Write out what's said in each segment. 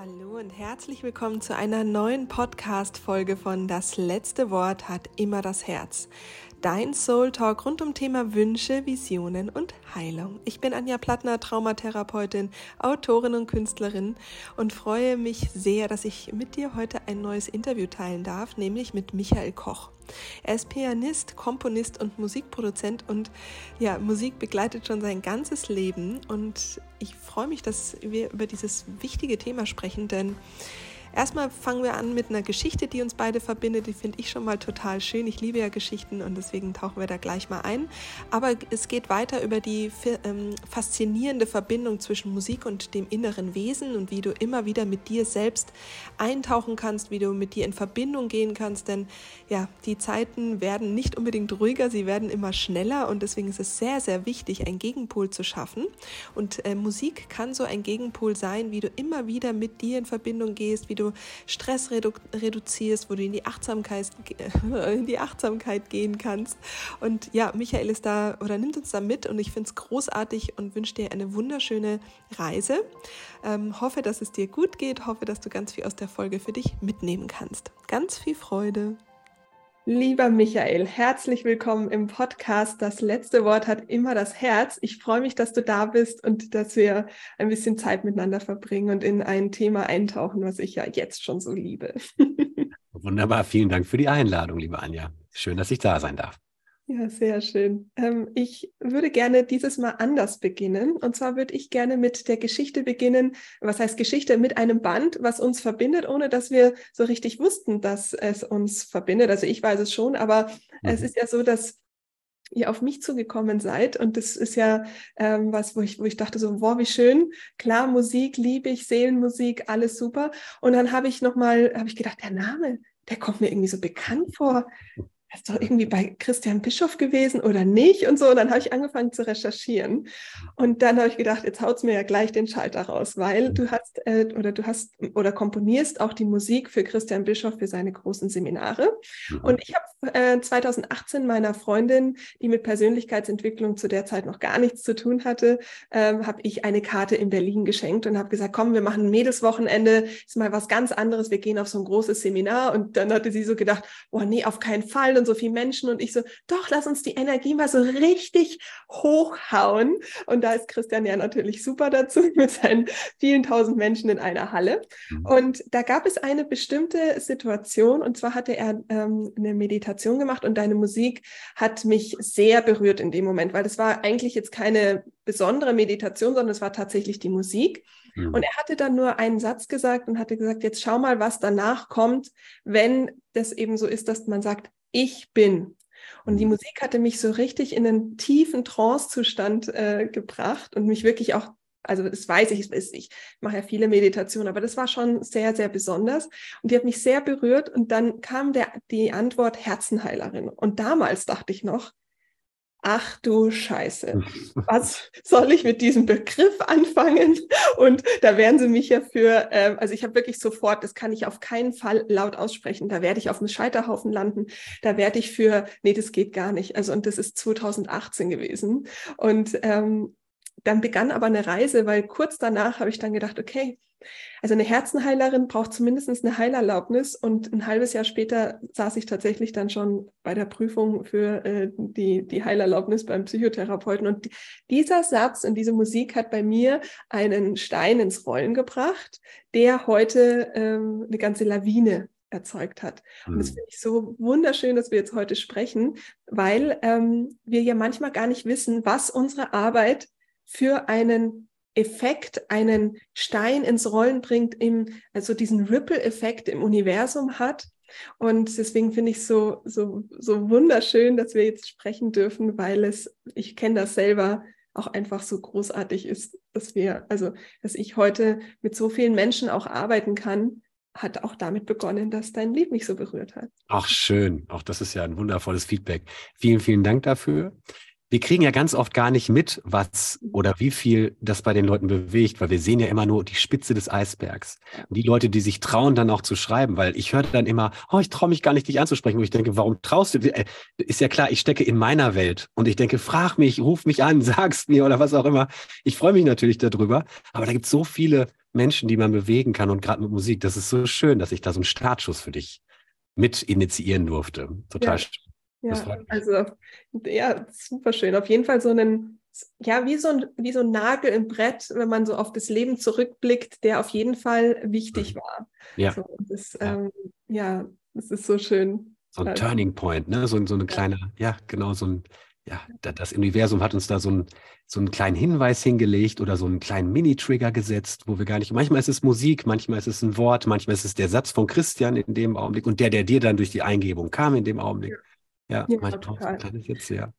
Hallo und herzlich willkommen zu einer neuen Podcast-Folge von Das letzte Wort hat immer das Herz. Dein Soul Talk rund um Thema Wünsche, Visionen und Heilung. Ich bin Anja Plattner, Traumatherapeutin, Autorin und Künstlerin und freue mich sehr, dass ich mit dir heute ein neues Interview teilen darf, nämlich mit Michael Koch. Er ist Pianist, Komponist und Musikproduzent und ja, Musik begleitet schon sein ganzes Leben und ich freue mich, dass wir über dieses wichtige Thema sprechen, denn Erstmal fangen wir an mit einer Geschichte, die uns beide verbindet. Die finde ich schon mal total schön. Ich liebe ja Geschichten und deswegen tauchen wir da gleich mal ein. Aber es geht weiter über die ähm, faszinierende Verbindung zwischen Musik und dem inneren Wesen und wie du immer wieder mit dir selbst eintauchen kannst, wie du mit dir in Verbindung gehen kannst. Denn ja, die Zeiten werden nicht unbedingt ruhiger, sie werden immer schneller und deswegen ist es sehr, sehr wichtig, einen Gegenpol zu schaffen. Und äh, Musik kann so ein Gegenpol sein, wie du immer wieder mit dir in Verbindung gehst, wie du Stress redu reduzierst, wo du in die Achtsamkeit, in die Achtsamkeit gehen kannst. Und ja, Michael ist da oder nimmt uns da mit und ich finde es großartig und wünsche dir eine wunderschöne Reise. Ähm, hoffe, dass es dir gut geht, hoffe, dass du ganz viel aus der Folge für dich mitnehmen kannst. Ganz viel Freude. Lieber Michael, herzlich willkommen im Podcast. Das letzte Wort hat immer das Herz. Ich freue mich, dass du da bist und dass wir ein bisschen Zeit miteinander verbringen und in ein Thema eintauchen, was ich ja jetzt schon so liebe. Wunderbar, vielen Dank für die Einladung, liebe Anja. Schön, dass ich da sein darf. Ja, sehr schön. Ähm, ich würde gerne dieses Mal anders beginnen. Und zwar würde ich gerne mit der Geschichte beginnen. Was heißt Geschichte? Mit einem Band, was uns verbindet, ohne dass wir so richtig wussten, dass es uns verbindet. Also ich weiß es schon, aber mhm. es ist ja so, dass ihr auf mich zugekommen seid. Und das ist ja ähm, was, wo ich, wo ich dachte so, wow, wie schön. Klar, Musik liebe ich, Seelenmusik, alles super. Und dann habe ich nochmal, habe ich gedacht, der Name, der kommt mir irgendwie so bekannt vor das ist doch irgendwie bei Christian Bischof gewesen oder nicht und so. Und dann habe ich angefangen zu recherchieren. Und dann habe ich gedacht, jetzt haut es mir ja gleich den Schalter raus, weil du hast äh, oder du hast oder komponierst auch die Musik für Christian Bischof für seine großen Seminare. Mhm. Und ich habe äh, 2018 meiner Freundin, die mit Persönlichkeitsentwicklung zu der Zeit noch gar nichts zu tun hatte, äh, habe ich eine Karte in Berlin geschenkt und habe gesagt, komm, wir machen ein Mädelswochenende, ist mal was ganz anderes, wir gehen auf so ein großes Seminar. Und dann hatte sie so gedacht, oh nee, auf keinen Fall und so viele Menschen und ich so, doch, lass uns die Energie mal so richtig hochhauen. Und da ist Christian ja natürlich super dazu mit seinen vielen tausend Menschen in einer Halle. Mhm. Und da gab es eine bestimmte Situation und zwar hatte er ähm, eine Meditation gemacht und deine Musik hat mich sehr berührt in dem Moment, weil das war eigentlich jetzt keine besondere Meditation, sondern es war tatsächlich die Musik. Mhm. Und er hatte dann nur einen Satz gesagt und hatte gesagt, jetzt schau mal, was danach kommt, wenn das eben so ist, dass man sagt, ich bin. Und die mhm. Musik hatte mich so richtig in einen tiefen Trance-Zustand äh, gebracht und mich wirklich auch, also das weiß ich, ich mache ja viele Meditationen, aber das war schon sehr, sehr besonders. Und die hat mich sehr berührt. Und dann kam der, die Antwort Herzenheilerin. Und damals dachte ich noch, ach du Scheiße, was soll ich mit diesem Begriff anfangen? Und da werden sie mich ja für, äh, also ich habe wirklich sofort, das kann ich auf keinen Fall laut aussprechen, da werde ich auf dem Scheiterhaufen landen, da werde ich für, nee, das geht gar nicht. Also und das ist 2018 gewesen. Und ähm, dann begann aber eine Reise, weil kurz danach habe ich dann gedacht, okay, also eine Herzenheilerin braucht zumindest eine Heilerlaubnis und ein halbes Jahr später saß ich tatsächlich dann schon bei der Prüfung für äh, die, die Heilerlaubnis beim Psychotherapeuten. Und dieser Satz und diese Musik hat bei mir einen Stein ins Rollen gebracht, der heute ähm, eine ganze Lawine erzeugt hat. Mhm. Und das hm. finde ich so wunderschön, dass wir jetzt heute sprechen, weil ähm, wir ja manchmal gar nicht wissen, was unsere Arbeit für einen Effekt einen Stein ins Rollen bringt, im, also diesen Ripple-Effekt im Universum hat. Und deswegen finde ich es so, so, so wunderschön, dass wir jetzt sprechen dürfen, weil es, ich kenne das selber, auch einfach so großartig ist, dass wir, also, dass ich heute mit so vielen Menschen auch arbeiten kann, hat auch damit begonnen, dass dein Lied mich so berührt hat. Ach, schön. Auch das ist ja ein wundervolles Feedback. Vielen, vielen Dank dafür. Wir kriegen ja ganz oft gar nicht mit, was oder wie viel das bei den Leuten bewegt, weil wir sehen ja immer nur die Spitze des Eisbergs. Und die Leute, die sich trauen, dann auch zu schreiben, weil ich höre dann immer, oh, ich traue mich gar nicht, dich anzusprechen, wo ich denke, warum traust du? Äh, ist ja klar, ich stecke in meiner Welt und ich denke, frag mich, ruf mich an, sag's mir oder was auch immer. Ich freue mich natürlich darüber, aber da gibt es so viele Menschen, die man bewegen kann und gerade mit Musik, das ist so schön, dass ich da so einen Startschuss für dich mit initiieren durfte. Total ja. schön. Ja, also ja, super schön. Auf jeden Fall so einen, ja, wie so, ein, wie so ein Nagel im Brett, wenn man so auf das Leben zurückblickt, der auf jeden Fall wichtig mhm. war. Ja. So, das, ja. Ähm, ja, das ist so schön. So ein Turning Point, ne? So, so eine kleine, ja, genau, so ein, ja, das Universum hat uns da so, ein, so einen kleinen Hinweis hingelegt oder so einen kleinen Mini-Trigger gesetzt, wo wir gar nicht, manchmal ist es Musik, manchmal ist es ein Wort, manchmal ist es der Satz von Christian in dem Augenblick und der, der dir dann durch die Eingebung kam in dem Augenblick. Ja. Ja, ja manchmal ein kleines Jetzt, ja.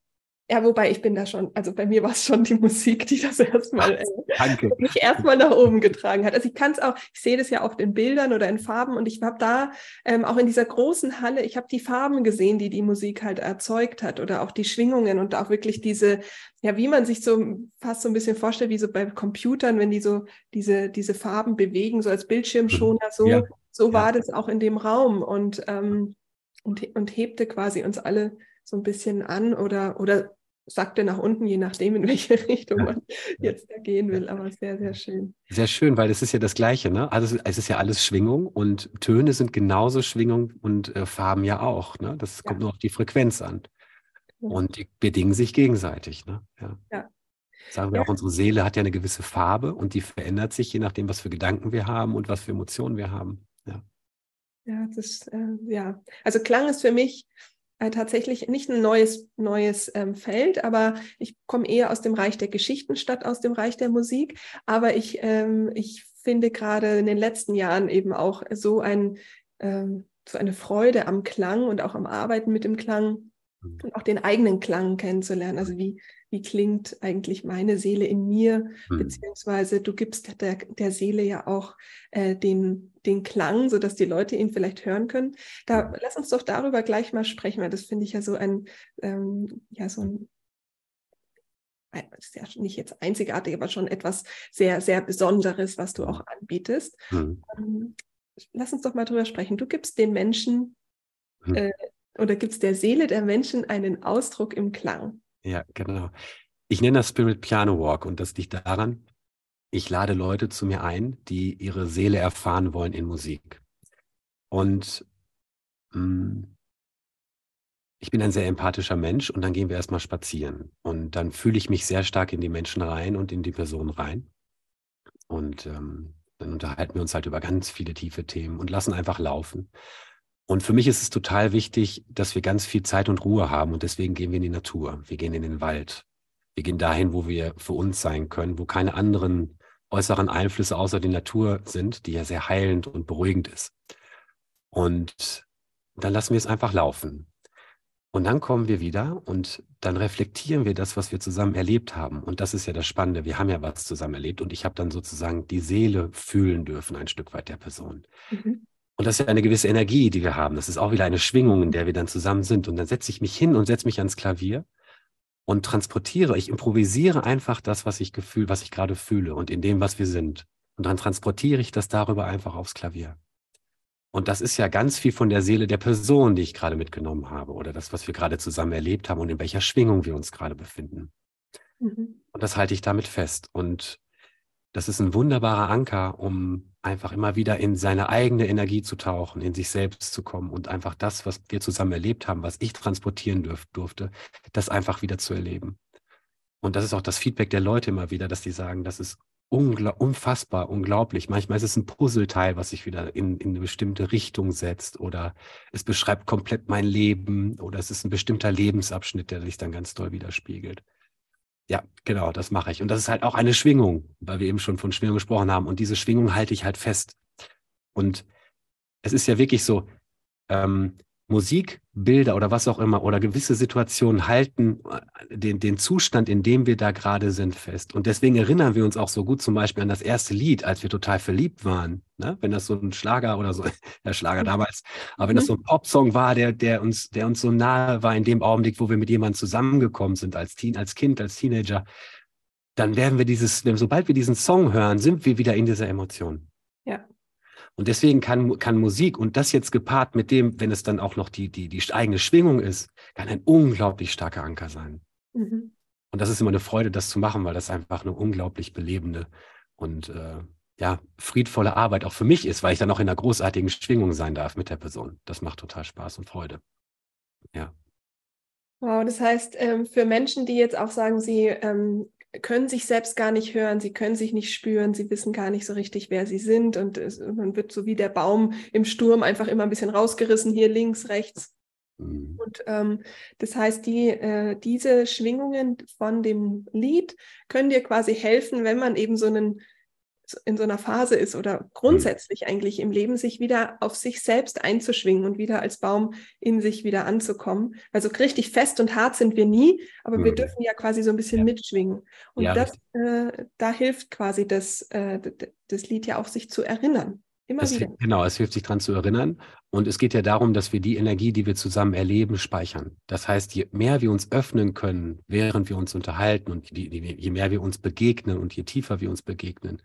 Ja, wobei ich bin da schon, also bei mir war es schon die Musik, die das erstmal äh, mich erstmal nach oben getragen hat. Also ich kann es auch, ich sehe das ja oft in Bildern oder in Farben und ich habe da ähm, auch in dieser großen Halle, ich habe die Farben gesehen, die die Musik halt erzeugt hat oder auch die Schwingungen und auch wirklich diese, ja, wie man sich so fast so ein bisschen vorstellt, wie so bei Computern, wenn die so diese, diese Farben bewegen, so als Bildschirmschoner, so, ja. so war ja. das auch in dem Raum und ähm, und, und hebte quasi uns alle so ein bisschen an oder, oder sagte nach unten, je nachdem, in welche Richtung man jetzt da gehen will. Aber sehr, sehr schön. Sehr schön, weil es ist ja das Gleiche, ne? Also es ist ja alles Schwingung und Töne sind genauso Schwingung und äh, Farben ja auch. Ne? Das ja. kommt nur auf die Frequenz an. Und die bedingen sich gegenseitig. Ne? Ja. ja. Sagen wir auch, unsere Seele hat ja eine gewisse Farbe und die verändert sich, je nachdem, was für Gedanken wir haben und was für Emotionen wir haben. Ja. Ja, das, äh, ja. Also Klang ist für mich äh, tatsächlich nicht ein neues, neues ähm, Feld, aber ich komme eher aus dem Reich der Geschichten statt aus dem Reich der Musik. Aber ich, ähm, ich finde gerade in den letzten Jahren eben auch so, ein, ähm, so eine Freude am Klang und auch am Arbeiten mit dem Klang. Und auch den eigenen Klang kennenzulernen. Also wie, wie klingt eigentlich meine Seele in mir, mhm. beziehungsweise du gibst der, der Seele ja auch äh, den, den Klang, sodass die Leute ihn vielleicht hören können. Da lass uns doch darüber gleich mal sprechen, weil das finde ich ja so ein, ähm, ja, so ein das ist ja nicht jetzt einzigartig, aber schon etwas sehr, sehr Besonderes, was du auch anbietest. Mhm. Ähm, lass uns doch mal drüber sprechen. Du gibst den Menschen mhm. äh, oder gibst der Seele der Menschen einen Ausdruck im Klang. Ja, genau. Ich nenne das Spirit Piano Walk und das liegt daran, ich lade Leute zu mir ein, die ihre Seele erfahren wollen in Musik. Und mh, hm, ich bin ein sehr empathischer Mensch und dann gehen wir erstmal spazieren. Und dann fühle ich mich sehr stark in die Menschen rein und in die Person rein. Und ähm, dann unterhalten wir uns halt über ganz viele tiefe Themen und lassen einfach laufen. Und für mich ist es total wichtig, dass wir ganz viel Zeit und Ruhe haben und deswegen gehen wir in die Natur, wir gehen in den Wald, wir gehen dahin, wo wir für uns sein können, wo keine anderen äußeren Einflüsse außer die Natur sind, die ja sehr heilend und beruhigend ist. Und dann lassen wir es einfach laufen. Und dann kommen wir wieder und dann reflektieren wir das, was wir zusammen erlebt haben. Und das ist ja das Spannende. Wir haben ja was zusammen erlebt und ich habe dann sozusagen die Seele fühlen dürfen, ein Stück weit der Person. Mhm. Und das ist ja eine gewisse Energie, die wir haben. Das ist auch wieder eine Schwingung, in der wir dann zusammen sind. Und dann setze ich mich hin und setze mich ans Klavier und transportiere. Ich improvisiere einfach das, was ich gefühl, was ich gerade fühle und in dem, was wir sind. Und dann transportiere ich das darüber einfach aufs Klavier. Und das ist ja ganz viel von der Seele der Person, die ich gerade mitgenommen habe oder das, was wir gerade zusammen erlebt haben und in welcher Schwingung wir uns gerade befinden. Mhm. Und das halte ich damit fest. Und das ist ein wunderbarer Anker, um einfach immer wieder in seine eigene Energie zu tauchen, in sich selbst zu kommen und einfach das, was wir zusammen erlebt haben, was ich transportieren dürf, durfte, das einfach wieder zu erleben. Und das ist auch das Feedback der Leute immer wieder, dass die sagen, das ist unfassbar, unglaublich. Manchmal ist es ein Puzzleteil, was sich wieder in, in eine bestimmte Richtung setzt oder es beschreibt komplett mein Leben oder es ist ein bestimmter Lebensabschnitt, der sich dann ganz doll widerspiegelt. Ja, genau, das mache ich. Und das ist halt auch eine Schwingung, weil wir eben schon von Schwingung gesprochen haben. Und diese Schwingung halte ich halt fest. Und es ist ja wirklich so, ähm, Musikbilder oder was auch immer oder gewisse Situationen halten äh, den, den Zustand, in dem wir da gerade sind, fest. Und deswegen erinnern wir uns auch so gut zum Beispiel an das erste Lied, als wir total verliebt waren. Ne? Wenn das so ein Schlager oder so, der Schlager mhm. damals, aber wenn das mhm. so ein Popsong war, der, der, uns, der uns so nahe war in dem Augenblick, wo wir mit jemandem zusammengekommen sind, als, Teen, als Kind, als Teenager, dann werden wir dieses, sobald wir diesen Song hören, sind wir wieder in dieser Emotion. Und deswegen kann, kann Musik und das jetzt gepaart mit dem, wenn es dann auch noch die, die, die eigene Schwingung ist, kann ein unglaublich starker Anker sein. Mhm. Und das ist immer eine Freude, das zu machen, weil das einfach eine unglaublich belebende und äh, ja, friedvolle Arbeit auch für mich ist, weil ich dann auch in einer großartigen Schwingung sein darf mit der Person. Das macht total Spaß und Freude. Ja. Wow, das heißt, ähm, für Menschen, die jetzt auch sagen, sie ähm, können sich selbst gar nicht hören, sie können sich nicht spüren, sie wissen gar nicht so richtig, wer sie sind und es, man wird so wie der Baum im Sturm einfach immer ein bisschen rausgerissen, hier links, rechts. Mhm. Und ähm, das heißt, die, äh, diese Schwingungen von dem Lied können dir quasi helfen, wenn man eben so einen in so einer Phase ist oder grundsätzlich eigentlich im Leben, sich wieder auf sich selbst einzuschwingen und wieder als Baum in sich wieder anzukommen. Also richtig fest und hart sind wir nie, aber mhm. wir dürfen ja quasi so ein bisschen ja. mitschwingen. Und ja, das, äh, da hilft quasi das, äh, das Lied ja auch, sich zu erinnern. Immer es, wieder. Genau, es hilft sich daran zu erinnern. Und es geht ja darum, dass wir die Energie, die wir zusammen erleben, speichern. Das heißt, je mehr wir uns öffnen können, während wir uns unterhalten und die, je mehr wir uns begegnen und je tiefer wir uns begegnen,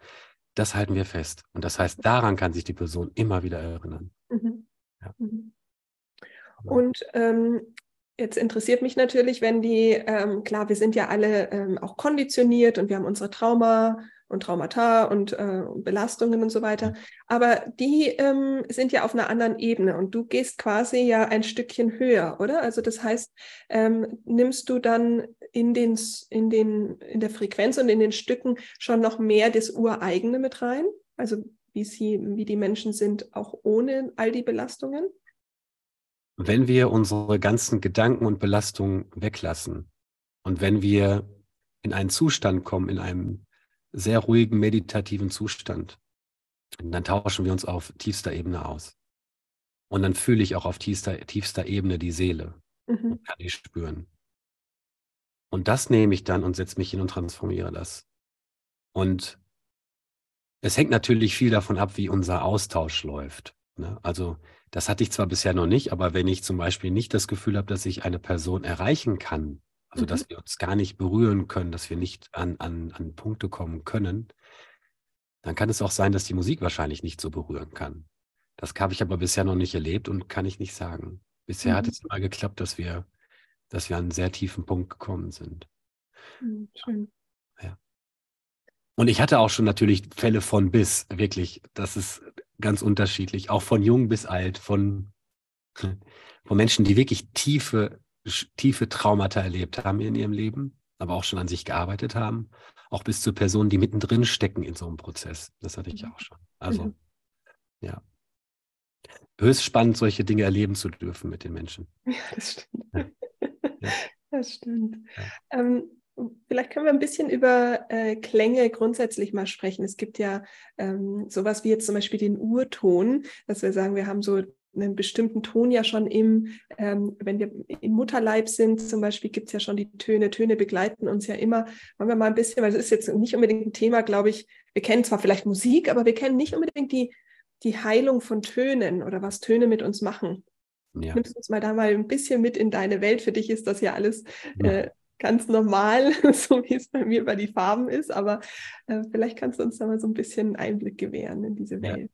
das halten wir fest. Und das heißt, daran kann sich die Person immer wieder erinnern. Mhm. Ja. Mhm. Und ähm, jetzt interessiert mich natürlich, wenn die, ähm, klar, wir sind ja alle ähm, auch konditioniert und wir haben unsere Trauma, und Traumata und äh, Belastungen und so weiter. Aber die ähm, sind ja auf einer anderen Ebene und du gehst quasi ja ein Stückchen höher, oder? Also das heißt, ähm, nimmst du dann in den, in den, in der Frequenz und in den Stücken schon noch mehr das Ureigene mit rein? Also wie sie, wie die Menschen sind, auch ohne all die Belastungen? Wenn wir unsere ganzen Gedanken und Belastungen weglassen und wenn wir in einen Zustand kommen, in einem sehr ruhigen, meditativen Zustand. Und dann tauschen wir uns auf tiefster Ebene aus. Und dann fühle ich auch auf tiefster, tiefster Ebene die Seele mhm. und kann die spüren. Und das nehme ich dann und setze mich hin und transformiere das. Und es hängt natürlich viel davon ab, wie unser Austausch läuft. Ne? Also das hatte ich zwar bisher noch nicht, aber wenn ich zum Beispiel nicht das Gefühl habe, dass ich eine Person erreichen kann, also, dass mhm. wir uns gar nicht berühren können, dass wir nicht an, an, an Punkte kommen können, dann kann es auch sein, dass die Musik wahrscheinlich nicht so berühren kann. Das habe ich aber bisher noch nicht erlebt und kann ich nicht sagen. Bisher mhm. hat es immer geklappt, dass wir, dass wir an einen sehr tiefen Punkt gekommen sind. Mhm, schön. Ja. Und ich hatte auch schon natürlich Fälle von bis, wirklich. Das ist ganz unterschiedlich, auch von jung bis alt, von, von Menschen, die wirklich tiefe tiefe Traumata erlebt haben in ihrem Leben, aber auch schon an sich gearbeitet haben, auch bis zu Personen, die mittendrin stecken in so einem Prozess. Das hatte ich mhm. auch schon. Also, mhm. ja. Höchst spannend, solche Dinge erleben zu dürfen mit den Menschen. Ja, das stimmt. Ja. Ja. Das stimmt. Ja. Ähm, Vielleicht können wir ein bisschen über äh, Klänge grundsätzlich mal sprechen. Es gibt ja ähm, sowas wie jetzt zum Beispiel den Urton, dass wir sagen, wir haben so einen bestimmten Ton ja schon im, ähm, wenn wir im Mutterleib sind, zum Beispiel gibt es ja schon die Töne. Töne begleiten uns ja immer. Wollen wir mal ein bisschen, weil es ist jetzt nicht unbedingt ein Thema, glaube ich. Wir kennen zwar vielleicht Musik, aber wir kennen nicht unbedingt die, die Heilung von Tönen oder was Töne mit uns machen. Ja. Nimmst uns mal da mal ein bisschen mit in deine Welt. Für dich ist das ja alles ja. Äh, ganz normal, so wie es bei mir bei die Farben ist. Aber äh, vielleicht kannst du uns da mal so ein bisschen Einblick gewähren in diese Welt. Ja.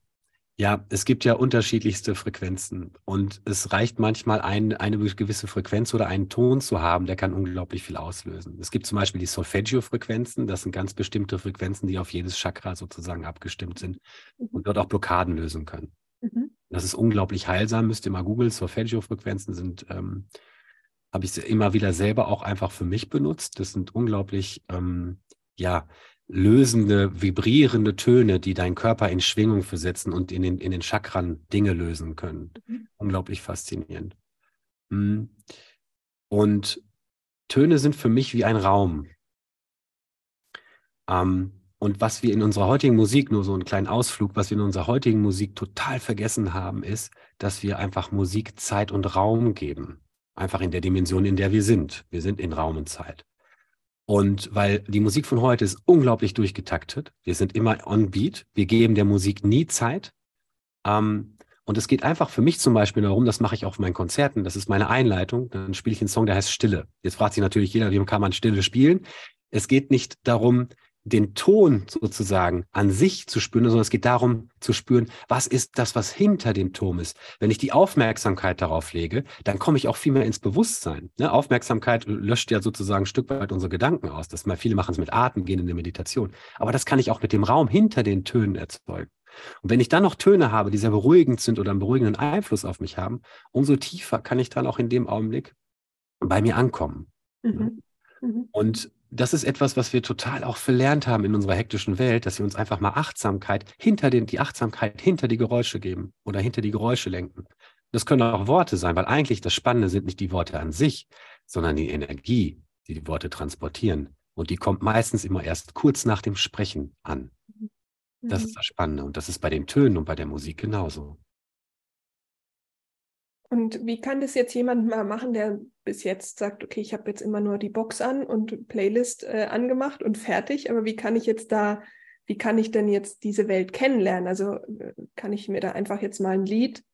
Ja, es gibt ja unterschiedlichste Frequenzen und es reicht manchmal ein, eine gewisse Frequenz oder einen Ton zu haben, der kann unglaublich viel auslösen. Es gibt zum Beispiel die Solfeggio-Frequenzen, das sind ganz bestimmte Frequenzen, die auf jedes Chakra sozusagen abgestimmt sind mhm. und dort auch Blockaden lösen können. Mhm. Das ist unglaublich heilsam, müsst ihr mal googeln. Solfeggio-Frequenzen sind, ähm, habe ich immer wieder selber auch einfach für mich benutzt. Das sind unglaublich, ähm, ja, lösende, vibrierende Töne, die deinen Körper in Schwingung versetzen und in den, in den Chakran Dinge lösen können. Mhm. Unglaublich faszinierend. Hm. Und Töne sind für mich wie ein Raum. Ähm, und was wir in unserer heutigen Musik, nur so einen kleinen Ausflug, was wir in unserer heutigen Musik total vergessen haben, ist, dass wir einfach Musik Zeit und Raum geben. Einfach in der Dimension, in der wir sind. Wir sind in Raum und Zeit. Und weil die Musik von heute ist unglaublich durchgetaktet. Wir sind immer on beat. Wir geben der Musik nie Zeit. Ähm, und es geht einfach für mich zum Beispiel darum, das mache ich auch auf meinen Konzerten, das ist meine Einleitung, dann spiele ich einen Song, der heißt Stille. Jetzt fragt sich natürlich jeder, wie kann man Stille spielen? Es geht nicht darum, den Ton sozusagen an sich zu spüren, sondern es geht darum zu spüren, was ist das, was hinter dem Ton ist. Wenn ich die Aufmerksamkeit darauf lege, dann komme ich auch viel mehr ins Bewusstsein. Ne? Aufmerksamkeit löscht ja sozusagen ein Stück weit unsere Gedanken aus. Das mal viele machen es mit Atem, gehen in die Meditation. Aber das kann ich auch mit dem Raum hinter den Tönen erzeugen. Und wenn ich dann noch Töne habe, die sehr beruhigend sind oder einen beruhigenden Einfluss auf mich haben, umso tiefer kann ich dann auch in dem Augenblick bei mir ankommen. Mhm. Mhm. Und das ist etwas, was wir total auch verlernt haben in unserer hektischen Welt, dass wir uns einfach mal Achtsamkeit hinter den, die Achtsamkeit hinter die Geräusche geben oder hinter die Geräusche lenken. Das können auch Worte sein, weil eigentlich das Spannende sind nicht die Worte an sich, sondern die Energie, die die Worte transportieren. Und die kommt meistens immer erst kurz nach dem Sprechen an. Das ist mhm. das Spannende. Und das ist bei den Tönen und bei der Musik genauso. Und wie kann das jetzt jemand mal machen, der bis jetzt sagt, okay, ich habe jetzt immer nur die Box an und Playlist äh, angemacht und fertig, aber wie kann ich jetzt da, wie kann ich denn jetzt diese Welt kennenlernen? Also äh, kann ich mir da einfach jetzt mal ein Lied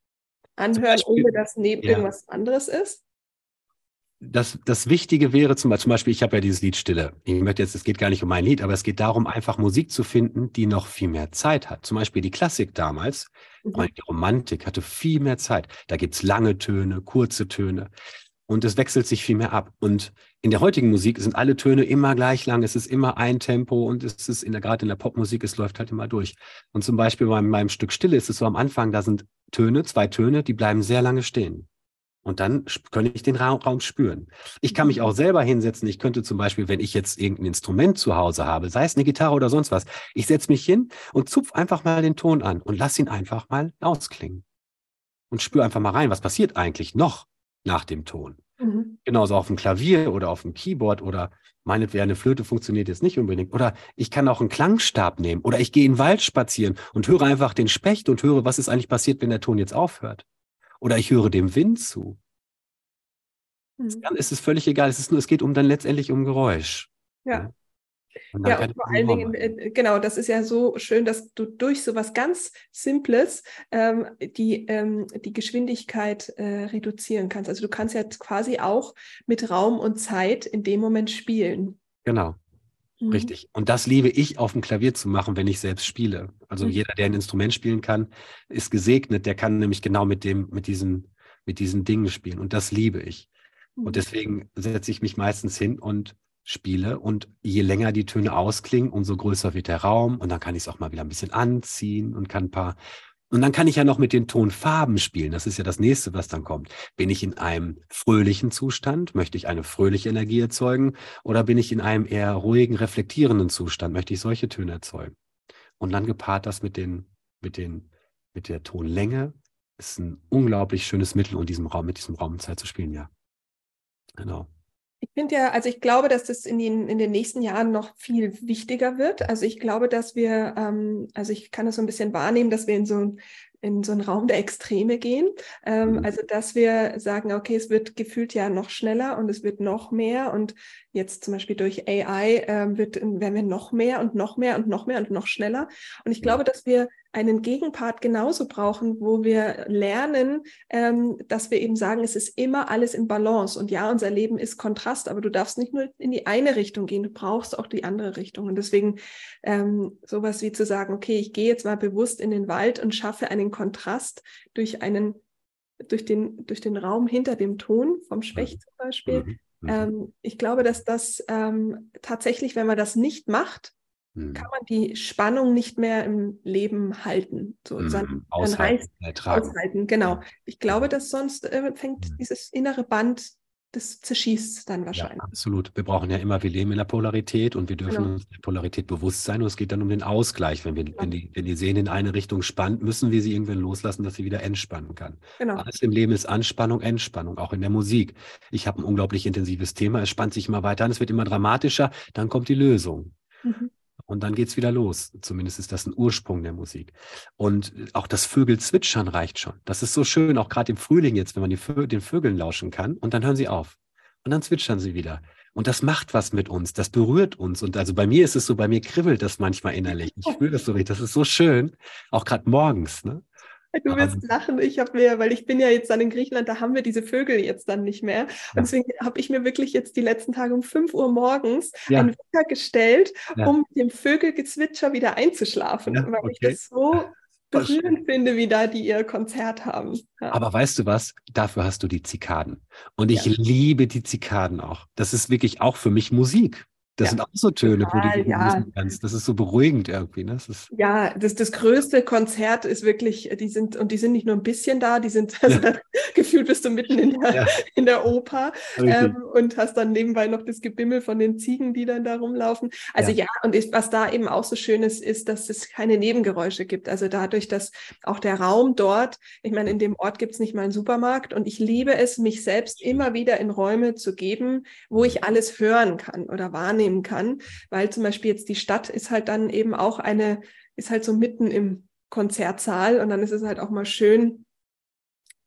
anhören, ohne dass neben ja. irgendwas anderes ist? Das, das Wichtige wäre zum Beispiel, zum Beispiel, ich habe ja dieses Lied Stille. Ich möchte jetzt, es geht gar nicht um mein Lied, aber es geht darum, einfach Musik zu finden, die noch viel mehr Zeit hat. Zum Beispiel die Klassik damals, mhm. die Romantik hatte viel mehr Zeit. Da gibt's lange Töne, kurze Töne und es wechselt sich viel mehr ab. Und in der heutigen Musik sind alle Töne immer gleich lang, es ist immer ein Tempo und es ist in der, gerade in der Popmusik, es läuft halt immer durch. Und zum Beispiel bei meinem Stück Stille ist es so am Anfang, da sind Töne, zwei Töne, die bleiben sehr lange stehen. Und dann kann ich den Raum spüren. Ich kann mich auch mhm. selber hinsetzen. Ich könnte zum Beispiel, wenn ich jetzt irgendein Instrument zu Hause habe, sei es eine Gitarre oder sonst was, ich setze mich hin und zupf einfach mal den Ton an und lass ihn einfach mal ausklingen. Und spüre einfach mal rein, was passiert eigentlich noch nach dem Ton. Mhm. Genauso auf dem Klavier oder auf dem Keyboard oder meinetwegen eine Flöte funktioniert jetzt nicht unbedingt. Oder ich kann auch einen Klangstab nehmen oder ich gehe in den Wald spazieren und höre einfach den Specht und höre, was ist eigentlich passiert, wenn der Ton jetzt aufhört. Oder ich höre dem Wind zu. Mhm. Dann ist es völlig egal. Es, ist nur, es geht um dann letztendlich um Geräusch. Ja. Ja, und vor allen Dingen, äh, genau, das ist ja so schön, dass du durch so was ganz Simples ähm, die, ähm, die Geschwindigkeit äh, reduzieren kannst. Also du kannst jetzt quasi auch mit Raum und Zeit in dem Moment spielen. Genau. Mhm. Richtig. Und das liebe ich auf dem Klavier zu machen, wenn ich selbst spiele. Also mhm. jeder, der ein Instrument spielen kann, ist gesegnet. Der kann nämlich genau mit dem, mit diesen, mit diesen Dingen spielen. Und das liebe ich. Mhm. Und deswegen setze ich mich meistens hin und spiele. Und je länger die Töne ausklingen, umso größer wird der Raum. Und dann kann ich es auch mal wieder ein bisschen anziehen und kann ein paar und dann kann ich ja noch mit den Tonfarben spielen. Das ist ja das nächste, was dann kommt. Bin ich in einem fröhlichen Zustand? Möchte ich eine fröhliche Energie erzeugen? Oder bin ich in einem eher ruhigen, reflektierenden Zustand? Möchte ich solche Töne erzeugen? Und dann gepaart das mit den, mit den, mit der Tonlänge ist ein unglaublich schönes Mittel, um diesem Raum, mit diesem Raum Zeit zu spielen, ja. Genau. Ich finde ja, also ich glaube, dass das in den, in den nächsten Jahren noch viel wichtiger wird. Also ich glaube, dass wir, ähm, also ich kann das so ein bisschen wahrnehmen, dass wir in so in so einen Raum der Extreme gehen. Ähm, mhm. Also dass wir sagen, okay, es wird gefühlt ja noch schneller und es wird noch mehr und jetzt zum Beispiel durch AI äh, wird, werden wir noch mehr und noch mehr und noch mehr und noch schneller. Und ich glaube, dass wir einen Gegenpart genauso brauchen, wo wir lernen, ähm, dass wir eben sagen, es ist immer alles in Balance. Und ja, unser Leben ist Kontrast, aber du darfst nicht nur in die eine Richtung gehen, du brauchst auch die andere Richtung. Und deswegen ähm, sowas wie zu sagen, okay, ich gehe jetzt mal bewusst in den Wald und schaffe einen Kontrast durch einen durch den, durch den Raum hinter dem Ton vom Specht zum Beispiel. Mhm. Mhm. Ähm, ich glaube, dass das ähm, tatsächlich, wenn man das nicht macht, hm. kann man die Spannung nicht mehr im Leben halten. So, hm. Dann, aushalten, aushalten, genau. Ich glaube, dass sonst äh, fängt hm. dieses innere Band das zerschießt dann wahrscheinlich. Ja, absolut. Wir brauchen ja immer, wir leben in der Polarität und wir dürfen genau. uns der Polarität bewusst sein. Und es geht dann um den Ausgleich. Wenn, wir, ja. wenn, die, wenn die Sehne in eine Richtung spannt, müssen wir sie irgendwann loslassen, dass sie wieder entspannen kann. Genau. Alles im Leben ist Anspannung, Entspannung, auch in der Musik. Ich habe ein unglaublich intensives Thema, es spannt sich immer weiter an, es wird immer dramatischer, dann kommt die Lösung. Mhm. Und dann geht's wieder los. Zumindest ist das ein Ursprung der Musik. Und auch das Vögelzwitschern reicht schon. Das ist so schön, auch gerade im Frühling jetzt, wenn man Vö den Vögeln lauschen kann. Und dann hören sie auf. Und dann zwitschern sie wieder. Und das macht was mit uns, das berührt uns. Und also bei mir ist es so, bei mir kribbelt das manchmal innerlich. Ich fühle das so richtig. Das ist so schön, auch gerade morgens. Ne? Du wirst lachen. Ich habe mir, weil ich bin ja jetzt dann in Griechenland, da haben wir diese Vögel jetzt dann nicht mehr. Und deswegen habe ich mir wirklich jetzt die letzten Tage um 5 Uhr morgens ja. einen Wecker gestellt, ja. um mit dem Vögelgezwitscher wieder einzuschlafen, ja, weil okay. ich das so berührend finde, wie da die ihr Konzert haben. Aber weißt du was? Dafür hast du die Zikaden. Und ich liebe die Zikaden auch. Das ist wirklich auch für mich Musik. Das ja, sind auch so Töne, total, wo du ja. kannst. Das ist so beruhigend irgendwie. Ne? Das ist ja, das, das größte Konzert ist wirklich, die sind, und die sind nicht nur ein bisschen da, die sind, also ja. gefühlt bist du mitten in der, ja. in der Oper ähm, und hast dann nebenbei noch das Gebimmel von den Ziegen, die dann da rumlaufen. Also ja, und ich, was da eben auch so schön ist, ist, dass es keine Nebengeräusche gibt. Also dadurch, dass auch der Raum dort, ich meine, in dem Ort gibt es nicht mal einen Supermarkt und ich liebe es, mich selbst immer wieder in Räume zu geben, wo ich alles hören kann oder wahrnehmen wahrnehmen kann, weil zum Beispiel jetzt die Stadt ist halt dann eben auch eine, ist halt so mitten im Konzertsaal und dann ist es halt auch mal schön,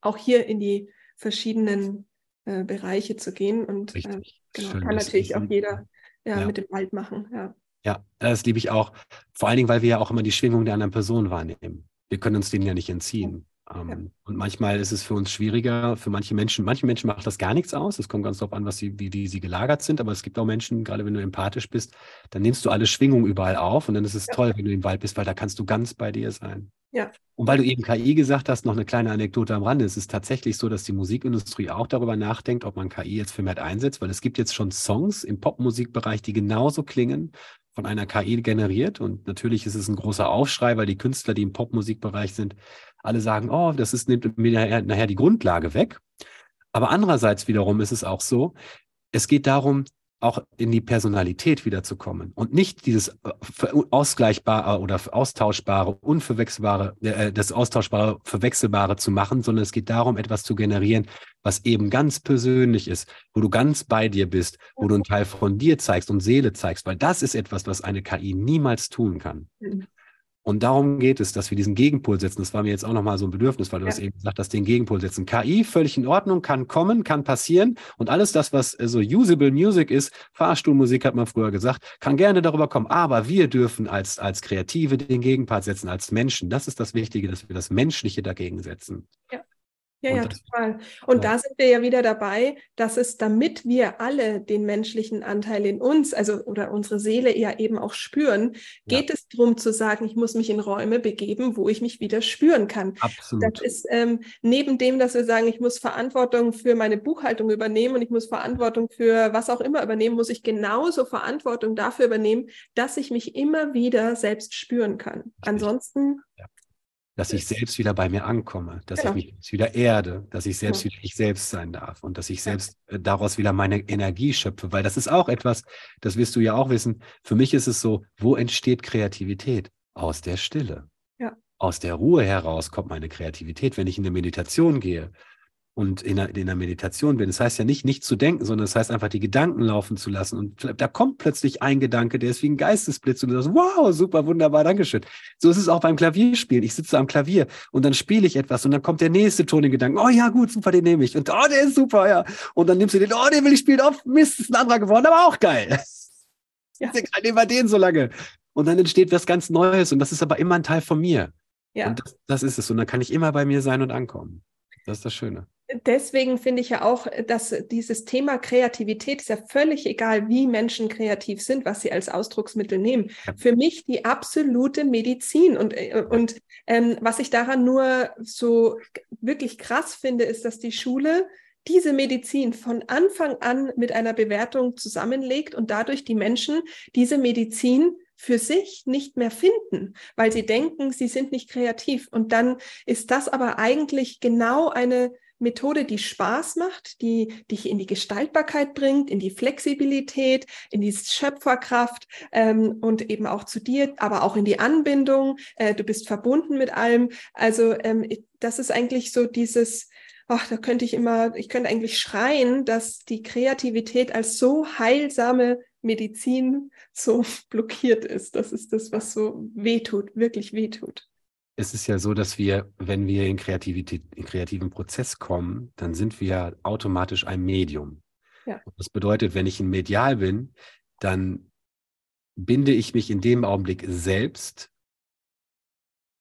auch hier in die verschiedenen äh, Bereiche zu gehen und äh, genau, kann natürlich auch jeder ja, ja. mit dem Wald machen. Ja. ja, das liebe ich auch. Vor allen Dingen, weil wir ja auch immer die Schwingung der anderen Person wahrnehmen. Wir können uns denen ja nicht entziehen. Ähm, ja. Und manchmal ist es für uns schwieriger, für manche Menschen, manche Menschen macht das gar nichts aus. Es kommt ganz darauf an, was sie, wie, wie sie gelagert sind. Aber es gibt auch Menschen, gerade wenn du empathisch bist, dann nimmst du alle Schwingungen überall auf und dann ist es ja. toll, wenn du im Wald bist, weil da kannst du ganz bei dir sein. Ja. Und weil du eben KI gesagt hast, noch eine kleine Anekdote am Rande. Es ist tatsächlich so, dass die Musikindustrie auch darüber nachdenkt, ob man KI jetzt vermehrt einsetzt, weil es gibt jetzt schon Songs im Popmusikbereich, die genauso klingen, von einer KI generiert. Und natürlich ist es ein großer Aufschrei, weil die Künstler, die im Popmusikbereich sind, alle sagen, oh, das ist, nimmt mir nachher, die Grundlage weg. Aber andererseits wiederum ist es auch so, es geht darum, auch in die Personalität wiederzukommen und nicht dieses äh, ausgleichbare oder austauschbare, unverwechselbare, äh, das austauschbare, verwechselbare zu machen, sondern es geht darum, etwas zu generieren, was eben ganz persönlich ist, wo du ganz bei dir bist, wo du einen Teil von dir zeigst und Seele zeigst, weil das ist etwas, was eine KI niemals tun kann. Und darum geht es, dass wir diesen Gegenpol setzen. Das war mir jetzt auch nochmal so ein Bedürfnis, weil du ja. das eben gesagt hast, den Gegenpol setzen. KI völlig in Ordnung, kann kommen, kann passieren. Und alles das, was äh, so usable Music ist, Fahrstuhlmusik hat man früher gesagt, kann gerne darüber kommen. Aber wir dürfen als, als Kreative den Gegenpart setzen, als Menschen. Das ist das Wichtige, dass wir das Menschliche dagegen setzen. Ja. Ja, ja, total. Und ja. da sind wir ja wieder dabei, dass es, damit wir alle den menschlichen Anteil in uns, also oder unsere Seele ja eben auch spüren, geht ja. es darum zu sagen, ich muss mich in Räume begeben, wo ich mich wieder spüren kann. Absolut. Das ist ähm, neben dem, dass wir sagen, ich muss Verantwortung für meine Buchhaltung übernehmen und ich muss Verantwortung für was auch immer übernehmen, muss ich genauso Verantwortung dafür übernehmen, dass ich mich immer wieder selbst spüren kann. Ansonsten ja dass ich selbst wieder bei mir ankomme, dass genau. ich mich wieder erde, dass ich selbst wieder ich selbst sein darf und dass ich selbst äh, daraus wieder meine Energie schöpfe, weil das ist auch etwas, das wirst du ja auch wissen. Für mich ist es so, wo entsteht Kreativität? Aus der Stille. Ja. Aus der Ruhe heraus kommt meine Kreativität. Wenn ich in eine Meditation gehe, und in der, in der Meditation bin. Das heißt ja nicht, nicht zu denken, sondern das heißt einfach, die Gedanken laufen zu lassen. Und da kommt plötzlich ein Gedanke, der ist wie ein Geistesblitz und du sagst, wow, super, wunderbar, Dankeschön. So ist es auch beim Klavierspielen. Ich sitze am Klavier und dann spiele ich etwas und dann kommt der nächste Ton in Gedanken. Oh ja, gut, super, den nehme ich. Und oh, der ist super, ja. Und dann nimmst du den, oh, den will ich spielen. Oh, Mist, ist ein anderer geworden, aber auch geil. Ja. Nehmen wir den so lange. Und dann entsteht was ganz Neues und das ist aber immer ein Teil von mir. Ja. Und das, das ist es. Und dann kann ich immer bei mir sein und ankommen. Das ist das Schöne deswegen finde ich ja auch, dass dieses Thema Kreativität ist ja völlig egal, wie Menschen kreativ sind, was sie als Ausdrucksmittel nehmen. Für mich die absolute Medizin. Und, äh, und ähm, was ich daran nur so wirklich krass finde, ist, dass die Schule diese Medizin von Anfang an mit einer Bewertung zusammenlegt und dadurch die Menschen diese Medizin für sich nicht mehr finden, weil sie denken, sie sind nicht kreativ. Und dann ist das aber eigentlich genau eine Methode, die Spaß macht, die dich in die Gestaltbarkeit bringt, in die Flexibilität, in die Schöpferkraft ähm, und eben auch zu dir, aber auch in die Anbindung. Äh, du bist verbunden mit allem. Also ähm, das ist eigentlich so dieses, ach, da könnte ich immer, ich könnte eigentlich schreien, dass die Kreativität als so heilsame Medizin so blockiert ist. Das ist das, was so wehtut, wirklich wehtut. Es ist ja so, dass wir, wenn wir in Kreativität, in kreativen Prozess kommen, dann sind wir automatisch ein Medium. Ja. Das bedeutet, wenn ich ein Medial bin, dann binde ich mich in dem Augenblick selbst.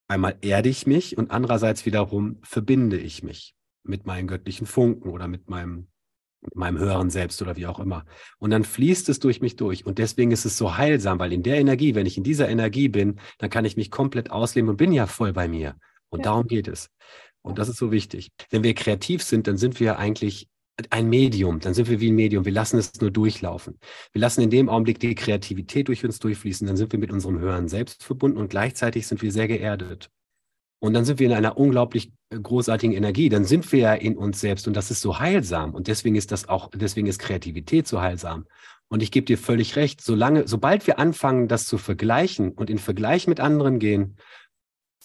Einmal erde ich mich und andererseits wiederum verbinde ich mich mit meinen göttlichen Funken oder mit meinem meinem höheren Selbst oder wie auch immer. Und dann fließt es durch mich durch. Und deswegen ist es so heilsam, weil in der Energie, wenn ich in dieser Energie bin, dann kann ich mich komplett ausleben und bin ja voll bei mir. Und ja. darum geht es. Und das ist so wichtig. Wenn wir kreativ sind, dann sind wir eigentlich ein Medium, dann sind wir wie ein Medium. Wir lassen es nur durchlaufen. Wir lassen in dem Augenblick die Kreativität durch uns durchfließen. Dann sind wir mit unserem höheren Selbst verbunden und gleichzeitig sind wir sehr geerdet. Und dann sind wir in einer unglaublich äh, großartigen Energie. Dann sind wir ja in uns selbst und das ist so heilsam. Und deswegen ist das auch, deswegen ist Kreativität so heilsam. Und ich gebe dir völlig recht, solange, sobald wir anfangen, das zu vergleichen und in Vergleich mit anderen gehen,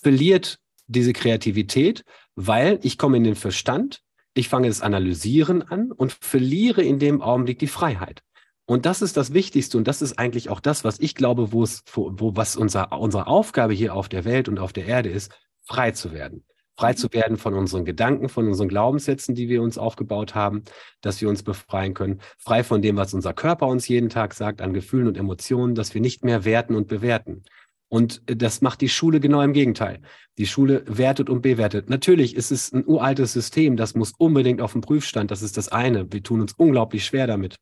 verliert diese Kreativität, weil ich komme in den Verstand, ich fange das Analysieren an und verliere in dem Augenblick die Freiheit. Und das ist das Wichtigste und das ist eigentlich auch das, was ich glaube, wo es, wo, was unser, unsere Aufgabe hier auf der Welt und auf der Erde ist, frei zu werden. Frei zu mhm. werden von unseren Gedanken, von unseren Glaubenssätzen, die wir uns aufgebaut haben, dass wir uns befreien können. Frei von dem, was unser Körper uns jeden Tag sagt, an Gefühlen und Emotionen, dass wir nicht mehr werten und bewerten. Und äh, das macht die Schule genau im Gegenteil. Die Schule wertet und bewertet. Natürlich ist es ein uraltes System, das muss unbedingt auf den Prüfstand. Das ist das eine. Wir tun uns unglaublich schwer damit.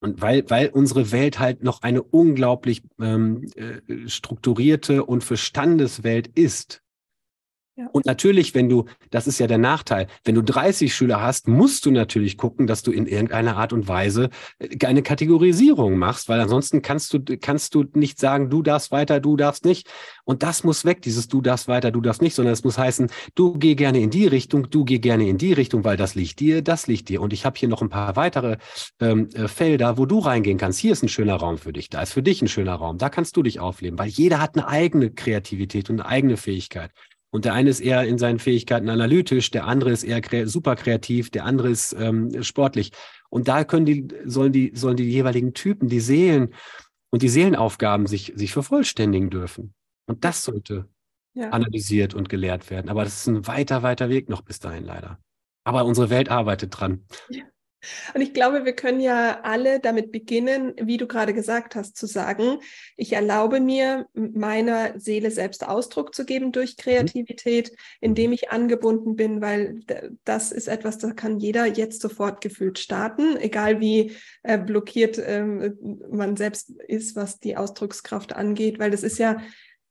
Und weil, weil unsere Welt halt noch eine unglaublich ähm, äh, strukturierte und Verstandeswelt ist, und natürlich, wenn du, das ist ja der Nachteil, wenn du 30 Schüler hast, musst du natürlich gucken, dass du in irgendeiner Art und Weise äh, eine Kategorisierung machst, weil ansonsten kannst du, kannst du nicht sagen, du darfst weiter, du darfst nicht. Und das muss weg, dieses du darfst weiter, du darfst nicht, sondern es muss heißen, du geh gerne in die Richtung, du geh gerne in die Richtung, weil das liegt dir, das liegt dir. Und ich habe hier noch ein paar weitere ähm, äh, Felder, wo du reingehen kannst. Hier ist ein schöner Raum für dich, da ist für dich ein schöner Raum, da kannst du dich aufleben, weil jeder hat eine eigene Kreativität und eine eigene Fähigkeit. Und der eine ist eher in seinen Fähigkeiten analytisch, der andere ist eher kre super kreativ, der andere ist ähm, sportlich. Und da können die, sollen die, sollen die jeweiligen Typen, die Seelen und die Seelenaufgaben sich, sich vervollständigen dürfen. Und das sollte ja. analysiert und gelehrt werden. Aber das ist ein weiter, weiter Weg noch bis dahin leider. Aber unsere Welt arbeitet dran. Ja. Und ich glaube, wir können ja alle damit beginnen, wie du gerade gesagt hast, zu sagen, ich erlaube mir, meiner Seele selbst Ausdruck zu geben durch mhm. Kreativität, indem ich angebunden bin, weil das ist etwas, da kann jeder jetzt sofort gefühlt starten, egal wie äh, blockiert äh, man selbst ist, was die Ausdruckskraft angeht, weil das ist ja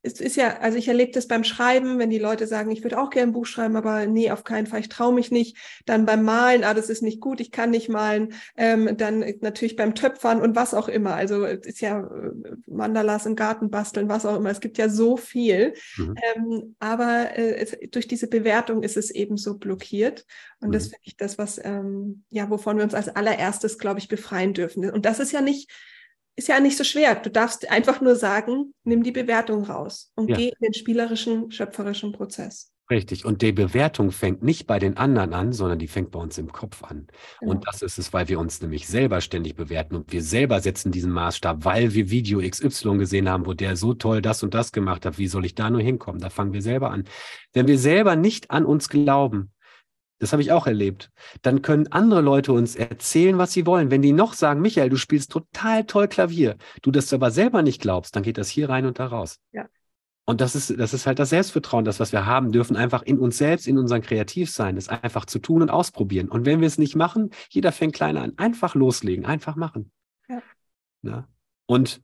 es ist ja, also ich erlebe das beim Schreiben, wenn die Leute sagen, ich würde auch gerne ein Buch schreiben, aber nee, auf keinen Fall, ich traue mich nicht. Dann beim Malen, ah, das ist nicht gut, ich kann nicht malen. Ähm, dann natürlich beim Töpfern und was auch immer. Also es ist ja äh, Mandalas im Garten basteln, was auch immer. Es gibt ja so viel. Mhm. Ähm, aber äh, es, durch diese Bewertung ist es eben so blockiert. Und mhm. das finde ich das, was, ähm, ja, wovon wir uns als allererstes, glaube ich, befreien dürfen. Und das ist ja nicht ist ja nicht so schwer. Du darfst einfach nur sagen, nimm die Bewertung raus und ja. geh in den spielerischen, schöpferischen Prozess. Richtig. Und die Bewertung fängt nicht bei den anderen an, sondern die fängt bei uns im Kopf an. Genau. Und das ist es, weil wir uns nämlich selber ständig bewerten und wir selber setzen diesen Maßstab, weil wir Video XY gesehen haben, wo der so toll das und das gemacht hat. Wie soll ich da nur hinkommen? Da fangen wir selber an. Wenn wir selber nicht an uns glauben, das habe ich auch erlebt. Dann können andere Leute uns erzählen, was sie wollen. Wenn die noch sagen, Michael, du spielst total toll Klavier, du das aber selber nicht glaubst, dann geht das hier rein und da raus. Ja. Und das ist, das ist halt das Selbstvertrauen, das, was wir haben dürfen, einfach in uns selbst, in unserem Kreativsein, das einfach zu tun und ausprobieren. Und wenn wir es nicht machen, jeder fängt klein an. Einfach loslegen, einfach machen. Ja. ja. Und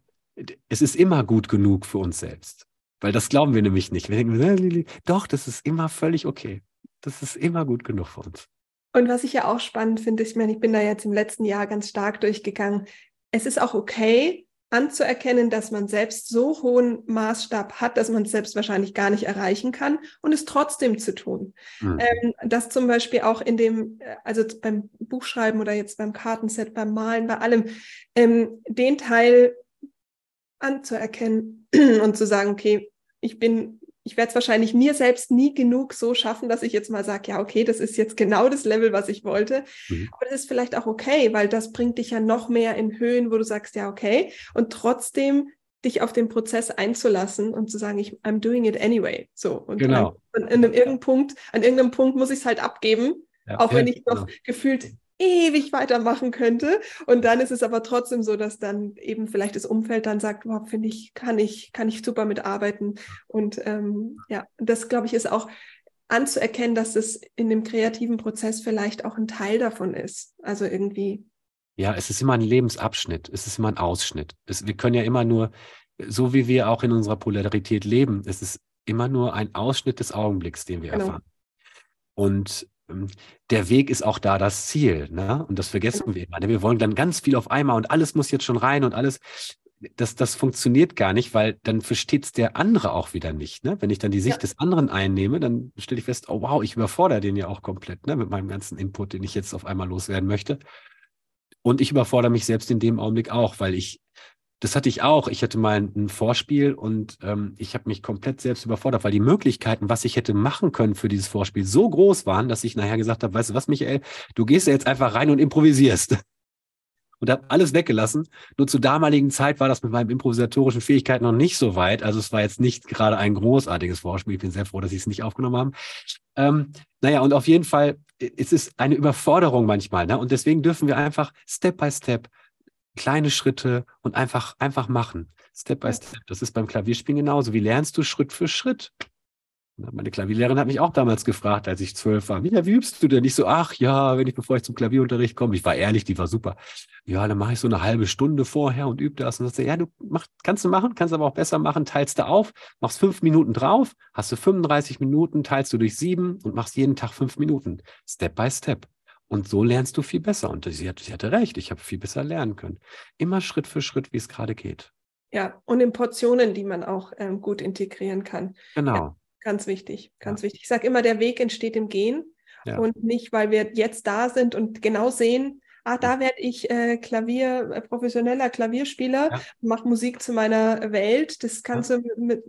es ist immer gut genug für uns selbst. Weil das glauben wir nämlich nicht. Wir denken, doch, das ist immer völlig okay. Das ist immer gut genug für uns. Und was ich ja auch spannend finde, ich meine, ich bin da jetzt im letzten Jahr ganz stark durchgegangen. Es ist auch okay, anzuerkennen, dass man selbst so hohen Maßstab hat, dass man es selbst wahrscheinlich gar nicht erreichen kann und es trotzdem zu tun. Mhm. Ähm, das zum Beispiel auch in dem, äh, also beim Buchschreiben oder jetzt beim Kartenset, beim Malen, bei allem, ähm, den Teil anzuerkennen und zu sagen, okay, ich bin ich werde es wahrscheinlich mir selbst nie genug so schaffen, dass ich jetzt mal sage, ja, okay, das ist jetzt genau das Level, was ich wollte. Mhm. Aber das ist vielleicht auch okay, weil das bringt dich ja noch mehr in Höhen, wo du sagst, ja, okay. Und trotzdem dich auf den Prozess einzulassen und zu sagen, ich, I'm doing it anyway. So. Und genau. an, an, an irgendeinem Punkt, an irgendeinem Punkt muss ich es halt abgeben, ja, auch wenn ich noch genau. gefühlt ewig weitermachen könnte. Und dann ist es aber trotzdem so, dass dann eben vielleicht das Umfeld dann sagt, wow, finde ich, kann ich, kann ich super mitarbeiten. Und ähm, ja, das glaube ich ist auch anzuerkennen, dass es in dem kreativen Prozess vielleicht auch ein Teil davon ist. Also irgendwie. Ja, es ist immer ein Lebensabschnitt, es ist immer ein Ausschnitt. Es, wir können ja immer nur, so wie wir auch in unserer Polarität leben, es ist immer nur ein Ausschnitt des Augenblicks, den wir genau. erfahren. Und der Weg ist auch da das Ziel. Ne? Und das vergessen wir immer. Ne? Wir wollen dann ganz viel auf einmal und alles muss jetzt schon rein und alles. Das, das funktioniert gar nicht, weil dann versteht es der andere auch wieder nicht. Ne? Wenn ich dann die Sicht ja. des anderen einnehme, dann stelle ich fest, oh wow, ich überfordere den ja auch komplett ne? mit meinem ganzen Input, den ich jetzt auf einmal loswerden möchte. Und ich überfordere mich selbst in dem Augenblick auch, weil ich das hatte ich auch. Ich hatte mal ein Vorspiel und ähm, ich habe mich komplett selbst überfordert, weil die Möglichkeiten, was ich hätte machen können für dieses Vorspiel, so groß waren, dass ich nachher gesagt habe, weißt du was, Michael, du gehst ja jetzt einfach rein und improvisierst. Und habe alles weggelassen. Nur zur damaligen Zeit war das mit meinen improvisatorischen Fähigkeiten noch nicht so weit. Also es war jetzt nicht gerade ein großartiges Vorspiel. Ich bin sehr froh, dass sie es nicht aufgenommen haben. Ähm, naja, und auf jeden Fall, es ist eine Überforderung manchmal. Ne? Und deswegen dürfen wir einfach Step by Step kleine Schritte und einfach, einfach machen. Step by Step. Das ist beim Klavierspielen genauso. Wie lernst du Schritt für Schritt? Meine Klavierlehrerin hat mich auch damals gefragt, als ich zwölf war, wie, wie übst du denn? Ich so, ach ja, wenn ich, bevor ich zum Klavierunterricht komme, ich war ehrlich, die war super. Ja, dann mache ich so eine halbe Stunde vorher und übe das. Und dann sagt ja, du mach, kannst du machen, kannst aber auch besser machen, teilst du auf, machst fünf Minuten drauf, hast du 35 Minuten, teilst du durch sieben und machst jeden Tag fünf Minuten. Step by Step. Und so lernst du viel besser. Und sie, hat, sie hatte recht, ich habe viel besser lernen können. Immer Schritt für Schritt, wie es gerade geht. Ja, und in Portionen, die man auch ähm, gut integrieren kann. Genau. Ja, ganz wichtig, ganz ja. wichtig. Ich sage immer, der Weg entsteht im Gehen ja. und nicht, weil wir jetzt da sind und genau sehen, ah, da werde ich äh, Klavier, äh, professioneller Klavierspieler, ja. mache Musik zu meiner Welt. Das kannst ja. du mit,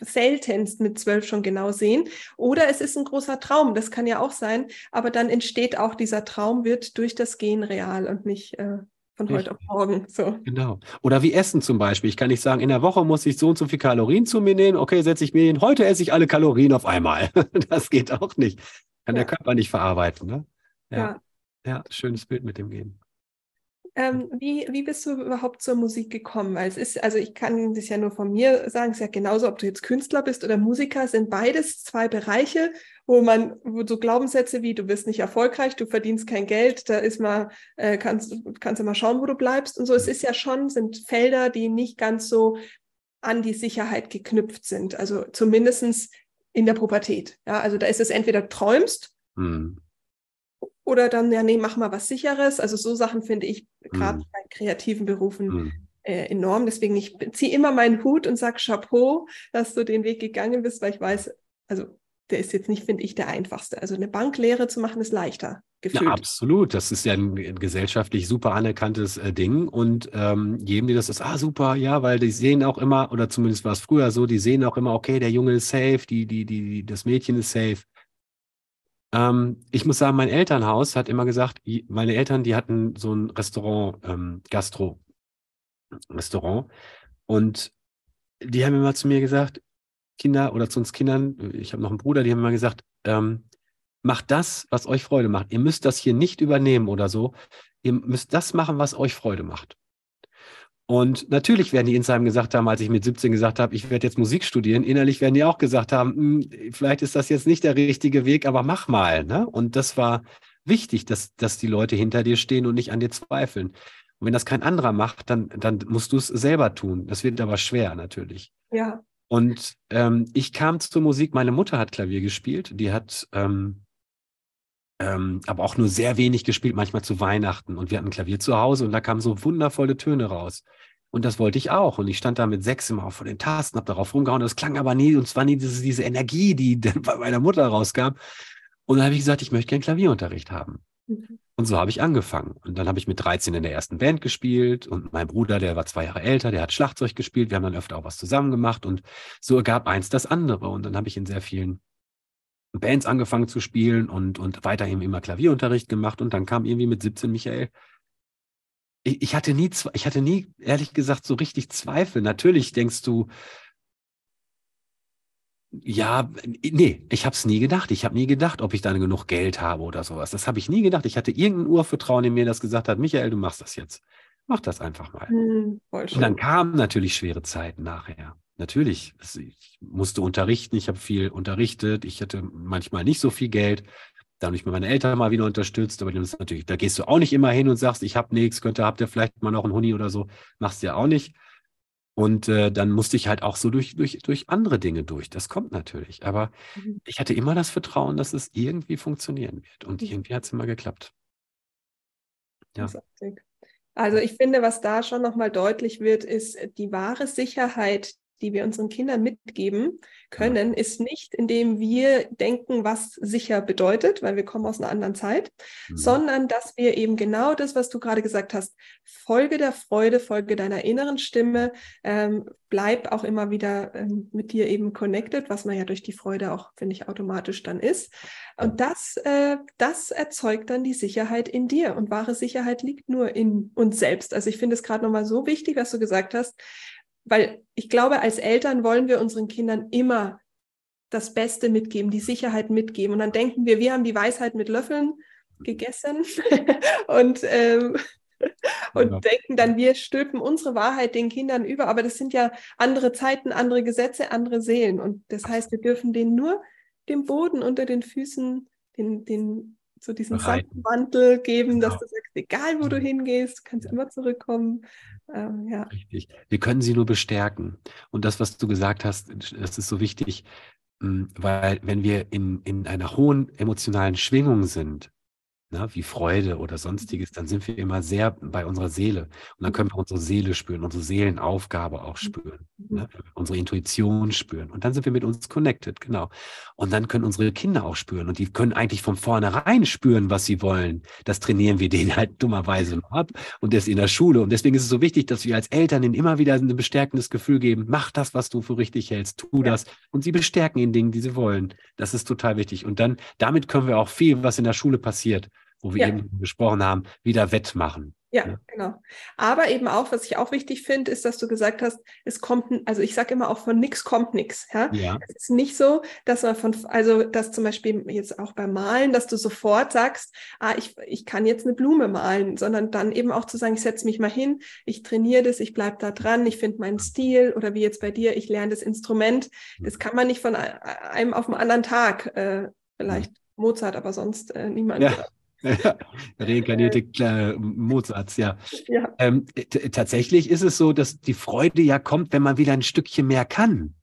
seltenst mit zwölf schon genau sehen. Oder es ist ein großer Traum, das kann ja auch sein, aber dann entsteht auch dieser Traum, wird durch das Gehen real und nicht äh, von heute auf morgen. So. Genau. Oder wie Essen zum Beispiel. Ich kann nicht sagen, in der Woche muss ich so und so viel Kalorien zu mir nehmen. Okay, setze ich mir hin. Heute esse ich alle Kalorien auf einmal. das geht auch nicht. Kann ja. der Körper nicht verarbeiten. Ne? Ja. ja. Ja, schönes Bild mit dem Gehen. Ähm, wie, wie bist du überhaupt zur Musik gekommen? Weil es ist, also ich kann das ja nur von mir sagen, es ist ja genauso, ob du jetzt Künstler bist oder Musiker, sind beides zwei Bereiche, wo man, wo so Glaubenssätze wie du bist nicht erfolgreich, du verdienst kein Geld, da ist mal, äh, kannst, kannst du mal schauen, wo du bleibst und so. Es ist ja schon, sind Felder, die nicht ganz so an die Sicherheit geknüpft sind. Also zumindestens in der Pubertät. Ja, also da ist es entweder träumst, hm. Oder dann, ja, nee, mach mal was Sicheres. Also so Sachen finde ich gerade mm. bei kreativen Berufen mm. äh, enorm. Deswegen, ich ziehe immer meinen Hut und sage Chapeau, dass du den Weg gegangen bist, weil ich weiß, also der ist jetzt nicht, finde ich, der einfachste. Also eine Banklehre zu machen ist leichter. Gefühlt. Ja, absolut. Das ist ja ein, ein gesellschaftlich super anerkanntes äh, Ding. Und ähm, jedem, die das ist, ah, super, ja, weil die sehen auch immer, oder zumindest war es früher so, die sehen auch immer, okay, der Junge ist safe, die, die, die, das Mädchen ist safe. Ähm, ich muss sagen, mein Elternhaus hat immer gesagt, meine Eltern, die hatten so ein Restaurant, ähm, Gastro-Restaurant. Und die haben immer zu mir gesagt, Kinder oder zu uns Kindern, ich habe noch einen Bruder, die haben immer gesagt, ähm, macht das, was euch Freude macht. Ihr müsst das hier nicht übernehmen oder so. Ihr müsst das machen, was euch Freude macht. Und natürlich werden die insgeheim gesagt haben, als ich mit 17 gesagt habe, ich werde jetzt Musik studieren, innerlich werden die auch gesagt haben, hm, vielleicht ist das jetzt nicht der richtige Weg, aber mach mal. Ne? Und das war wichtig, dass, dass die Leute hinter dir stehen und nicht an dir zweifeln. Und wenn das kein anderer macht, dann, dann musst du es selber tun. Das wird aber schwer natürlich. Ja. Und ähm, ich kam zur Musik, meine Mutter hat Klavier gespielt, die hat ähm, ähm, aber auch nur sehr wenig gespielt, manchmal zu Weihnachten. Und wir hatten ein Klavier zu Hause und da kamen so wundervolle Töne raus. Und das wollte ich auch. Und ich stand da mit sechs immer vor den Tasten, habe darauf rumgehauen. Das klang aber nie, und es war nie diese, diese Energie, die bei meiner Mutter rauskam. Und dann habe ich gesagt, ich möchte gerne Klavierunterricht haben. Mhm. Und so habe ich angefangen. Und dann habe ich mit 13 in der ersten Band gespielt und mein Bruder, der war zwei Jahre älter, der hat Schlagzeug gespielt. Wir haben dann öfter auch was zusammen gemacht und so ergab eins das andere. Und dann habe ich in sehr vielen Bands angefangen zu spielen und, und weiterhin immer Klavierunterricht gemacht. Und dann kam irgendwie mit 17 Michael. Ich, ich hatte nie, ich hatte nie, ehrlich gesagt, so richtig Zweifel. Natürlich denkst du, ja, nee, ich habe es nie gedacht. Ich habe nie gedacht, ob ich dann genug Geld habe oder sowas. Das habe ich nie gedacht. Ich hatte irgendein Urvertrauen in mir, das gesagt hat, Michael, du machst das jetzt. Mach das einfach mal. Hm, und dann kamen natürlich schwere Zeiten nachher. Natürlich, ich musste unterrichten, ich habe viel unterrichtet, ich hatte manchmal nicht so viel Geld. Da habe ich mir meine Eltern mal wieder unterstützt, aber das natürlich, da gehst du auch nicht immer hin und sagst, ich habe nichts, könnte, habt ihr vielleicht mal noch einen Huni oder so, machst du ja auch nicht. Und äh, dann musste ich halt auch so durch, durch, durch andere Dinge durch. Das kommt natürlich. Aber mhm. ich hatte immer das Vertrauen, dass es irgendwie funktionieren wird. Und mhm. irgendwie hat es immer geklappt. Ja. Also ich finde, was da schon nochmal deutlich wird, ist die wahre Sicherheit, die wir unseren Kindern mitgeben können, ist nicht, indem wir denken, was sicher bedeutet, weil wir kommen aus einer anderen Zeit, mhm. sondern dass wir eben genau das, was du gerade gesagt hast, Folge der Freude, Folge deiner inneren Stimme, ähm, bleib auch immer wieder ähm, mit dir eben connected, was man ja durch die Freude auch, finde ich, automatisch dann ist. Und das, äh, das erzeugt dann die Sicherheit in dir. Und wahre Sicherheit liegt nur in uns selbst. Also ich finde es gerade nochmal so wichtig, was du gesagt hast, weil ich glaube, als Eltern wollen wir unseren Kindern immer das Beste mitgeben, die Sicherheit mitgeben. Und dann denken wir, wir haben die Weisheit mit Löffeln gegessen und, ähm, und ja. denken dann, wir stülpen unsere Wahrheit den Kindern über. Aber das sind ja andere Zeiten, andere Gesetze, andere Seelen. Und das heißt, wir dürfen denen nur den Boden unter den Füßen, den, den so diesen Sandmantel geben, genau. dass du sagst, egal wo du hingehst, kannst ja. immer zurückkommen. Ähm, ja. Richtig. Wir können sie nur bestärken. Und das, was du gesagt hast, das ist so wichtig, hm, weil wenn wir in, in einer hohen emotionalen Schwingung sind, ne, wie Freude oder sonstiges, dann sind wir immer sehr bei unserer Seele. Und dann können wir unsere Seele spüren, unsere Seelenaufgabe auch spüren, mhm. ne, unsere Intuition spüren. Und dann sind wir mit uns connected, genau. Und dann können unsere Kinder auch spüren. Und die können eigentlich von vornherein spüren, was sie wollen. Das trainieren wir denen halt dummerweise noch ab. Und das in der Schule. Und deswegen ist es so wichtig, dass wir als Eltern ihnen immer wieder ein bestärkendes Gefühl geben. Mach das, was du für richtig hältst. Tu das. Und sie bestärken in Dingen, die sie wollen. Das ist total wichtig. Und dann, damit können wir auch viel, was in der Schule passiert, wo wir ja. eben gesprochen haben, wieder wettmachen. Ja, ja, genau. Aber eben auch, was ich auch wichtig finde, ist, dass du gesagt hast, es kommt, also ich sage immer auch von nix kommt nix. Ja? ja. Es ist nicht so, dass man von, also dass zum Beispiel jetzt auch beim Malen, dass du sofort sagst, ah, ich, ich kann jetzt eine Blume malen, sondern dann eben auch zu sagen, ich setze mich mal hin, ich trainiere das, ich bleibe da dran, ich finde meinen Stil oder wie jetzt bei dir, ich lerne das Instrument. Das kann man nicht von einem auf den anderen Tag, äh, vielleicht Mozart, aber sonst äh, niemand. Ja. Reinkarnierte äh, Mozarts, ja. ja. Ähm, tatsächlich ist es so, dass die Freude ja kommt, wenn man wieder ein Stückchen mehr kann.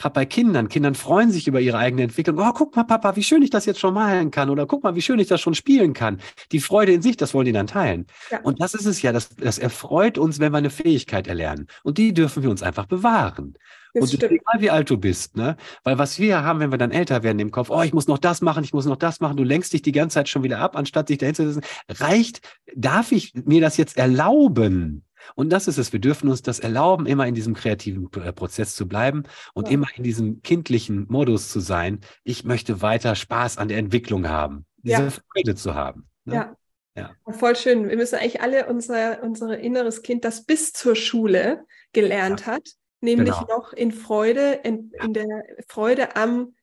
Gerade bei Kindern. Kindern freuen sich über ihre eigene Entwicklung. Oh, guck mal, Papa, wie schön ich das jetzt schon malen kann. Oder guck mal, wie schön ich das schon spielen kann. Die Freude in sich, das wollen die dann teilen. Ja. Und das ist es ja, das, das erfreut uns, wenn wir eine Fähigkeit erlernen. Und die dürfen wir uns einfach bewahren. Das und stimmt. egal wie alt du bist, ne? Weil was wir haben, wenn wir dann älter werden im Kopf, oh, ich muss noch das machen, ich muss noch das machen, du lenkst dich die ganze Zeit schon wieder ab, anstatt dich dahinter zu setzen, reicht, darf ich mir das jetzt erlauben? Und das ist es. Wir dürfen uns das erlauben, immer in diesem kreativen äh, Prozess zu bleiben und ja. immer in diesem kindlichen Modus zu sein. Ich möchte weiter Spaß an der Entwicklung haben, diese ja. Freude zu haben. Ne? Ja. Ja. Voll schön. Wir müssen eigentlich alle unser, unser inneres Kind, das bis zur Schule gelernt hat, nämlich genau. noch in Freude, in, in der Freude am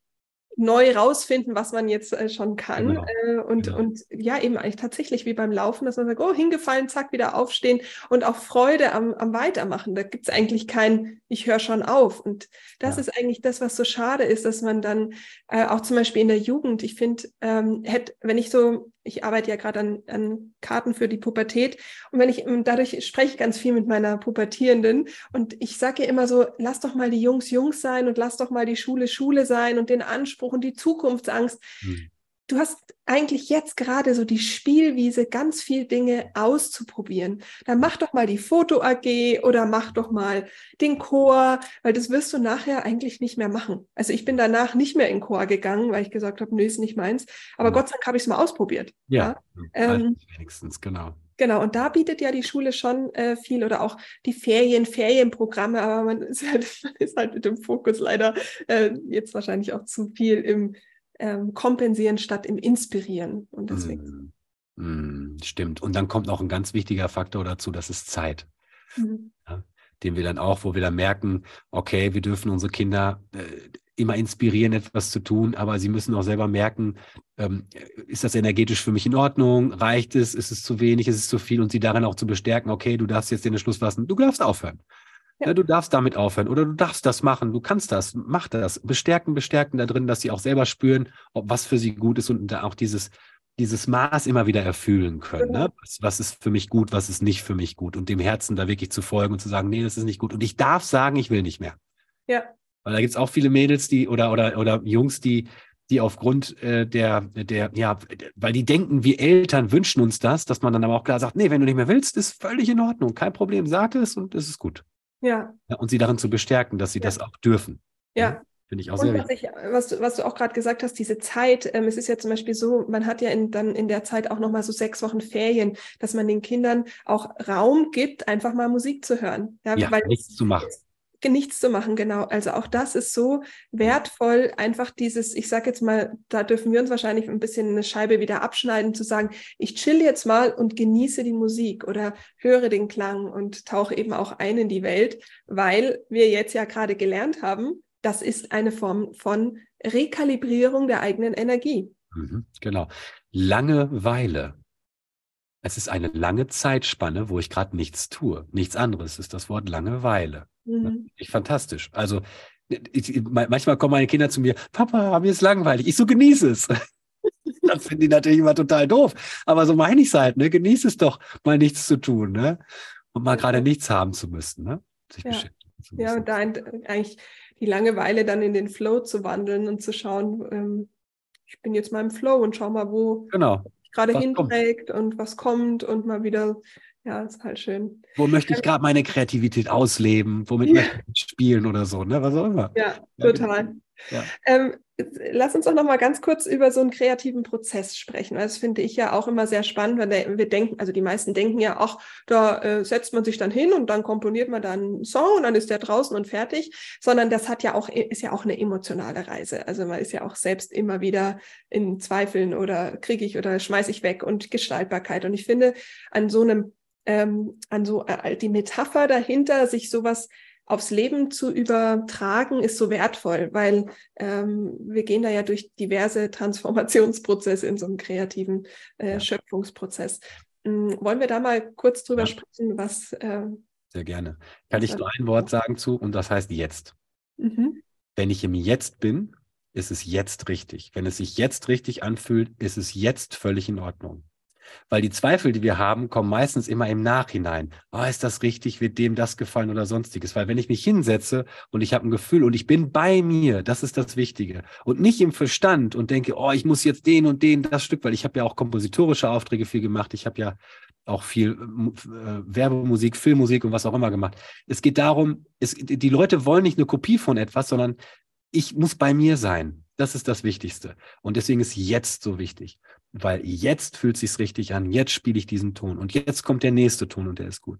neu rausfinden, was man jetzt äh, schon kann. Genau. Äh, und, genau. und ja, eben eigentlich tatsächlich wie beim Laufen, dass man sagt, oh, hingefallen, zack, wieder aufstehen und auch Freude am, am Weitermachen. Da gibt es eigentlich kein, ich höre schon auf. Und das ja. ist eigentlich das, was so schade ist, dass man dann äh, auch zum Beispiel in der Jugend, ich finde, ähm, hätte, wenn ich so ich arbeite ja gerade an, an Karten für die Pubertät und wenn ich dadurch spreche ganz viel mit meiner Pubertierenden und ich sage ihr immer so, lass doch mal die Jungs Jungs sein und lass doch mal die Schule Schule sein und den Anspruch und die Zukunftsangst. Hm. Du hast eigentlich jetzt gerade so die Spielwiese, ganz viel Dinge auszuprobieren. Dann mach doch mal die Foto AG oder mach doch mal den Chor, weil das wirst du nachher eigentlich nicht mehr machen. Also ich bin danach nicht mehr in Chor gegangen, weil ich gesagt habe, nö, ist nicht meins. Aber mhm. Gott sei Dank habe ich es mal ausprobiert. Ja, ja? Ähm, wenigstens, genau. Genau, und da bietet ja die Schule schon äh, viel oder auch die Ferien, Ferienprogramme, aber man ist halt, man ist halt mit dem Fokus leider äh, jetzt wahrscheinlich auch zu viel im ähm, kompensieren statt im inspirieren. Und deswegen. Mm, mm, stimmt. Und dann kommt noch ein ganz wichtiger Faktor dazu, das ist Zeit. Mhm. Ja, den wir dann auch, wo wir dann merken, okay, wir dürfen unsere Kinder äh, immer inspirieren, etwas zu tun, aber sie müssen auch selber merken, ähm, ist das energetisch für mich in Ordnung? Reicht es? Ist es zu wenig? Ist es zu viel? Und sie darin auch zu bestärken, okay, du darfst jetzt den Schluss fassen, du darfst aufhören. Ja. du darfst damit aufhören oder du darfst das machen, du kannst das, mach das. Bestärken, bestärken da drin, dass sie auch selber spüren, ob was für sie gut ist und da auch dieses, dieses Maß immer wieder erfüllen können. Ne? Was, was, ist für mich gut, was ist nicht für mich gut und dem Herzen da wirklich zu folgen und zu sagen, nee, das ist nicht gut. Und ich darf sagen, ich will nicht mehr. Ja. Weil da gibt es auch viele Mädels, die oder oder oder Jungs, die die aufgrund äh, der, der, ja, weil die denken, wir Eltern wünschen uns das, dass man dann aber auch klar sagt, nee, wenn du nicht mehr willst, ist völlig in Ordnung, kein Problem, sag es und es ist gut. Ja. ja. Und sie darin zu bestärken, dass sie ja. das auch dürfen. Ja. Finde ich auch und sehr was wichtig. Ich, was, du, was du auch gerade gesagt hast, diese Zeit, ähm, es ist ja zum Beispiel so, man hat ja in, dann in der Zeit auch nochmal so sechs Wochen Ferien, dass man den Kindern auch Raum gibt, einfach mal Musik zu hören. Ja, ja weil nichts zu machen nichts zu machen, genau. Also auch das ist so wertvoll, einfach dieses, ich sage jetzt mal, da dürfen wir uns wahrscheinlich ein bisschen eine Scheibe wieder abschneiden, zu sagen, ich chill jetzt mal und genieße die Musik oder höre den Klang und tauche eben auch ein in die Welt, weil wir jetzt ja gerade gelernt haben, das ist eine Form von Rekalibrierung der eigenen Energie. Mhm, genau. Langeweile. Es ist eine lange Zeitspanne, wo ich gerade nichts tue. Nichts anderes ist das Wort Langeweile. Mhm. Ich fantastisch. Also ich, manchmal kommen meine Kinder zu mir, Papa, mir ist langweilig. Ich so genieße es. das finden die natürlich immer total doof. Aber so meine ich es halt, ne? Genieße es doch, mal nichts zu tun, ne? Und mal gerade nichts haben zu müssen, ne? Sich ja. beschäftigen zu müssen. Ja, und da eigentlich die Langeweile dann in den Flow zu wandeln und zu schauen, ähm, ich bin jetzt mal im Flow und schau mal, wo genau. Gerade hinträgt und was kommt und mal wieder ja, ist halt schön. Wo möchte ich gerade meine Kreativität ausleben? Womit ja. möchte ich spielen oder so, ne? Was auch immer. Ja, total. Ja. Ähm, lass uns auch noch mal ganz kurz über so einen kreativen Prozess sprechen. Das finde ich ja auch immer sehr spannend, weil wir denken, also die meisten denken ja, ach, da äh, setzt man sich dann hin und dann komponiert man dann einen Song und dann ist der draußen und fertig. Sondern das hat ja auch, ist ja auch eine emotionale Reise. Also man ist ja auch selbst immer wieder in Zweifeln oder kriege ich oder schmeiße ich weg und Gestaltbarkeit. Und ich finde, an so einem ähm, an so äh, die Metapher dahinter, sich sowas aufs Leben zu übertragen, ist so wertvoll, weil ähm, wir gehen da ja durch diverse Transformationsprozesse in so einem kreativen äh, ja. Schöpfungsprozess. Ähm, wollen wir da mal kurz drüber ja. sprechen, was. Äh, Sehr gerne. Kann ich nur ein Wort sagen zu und das heißt jetzt. Mhm. Wenn ich im Jetzt bin, ist es jetzt richtig. Wenn es sich jetzt richtig anfühlt, ist es jetzt völlig in Ordnung. Weil die Zweifel, die wir haben, kommen meistens immer im Nachhinein. oh, ist das richtig? Wird dem das gefallen oder sonstiges? Weil wenn ich mich hinsetze und ich habe ein Gefühl und ich bin bei mir, das ist das Wichtige. Und nicht im Verstand und denke, oh, ich muss jetzt den und den das Stück, weil ich habe ja auch kompositorische Aufträge viel gemacht. Ich habe ja auch viel äh, Werbemusik, Filmmusik und was auch immer gemacht. Es geht darum, es, die Leute wollen nicht eine Kopie von etwas, sondern ich muss bei mir sein. Das ist das Wichtigste. Und deswegen ist jetzt so wichtig weil jetzt fühlt sich's richtig an, jetzt spiele ich diesen Ton und jetzt kommt der nächste Ton und der ist gut.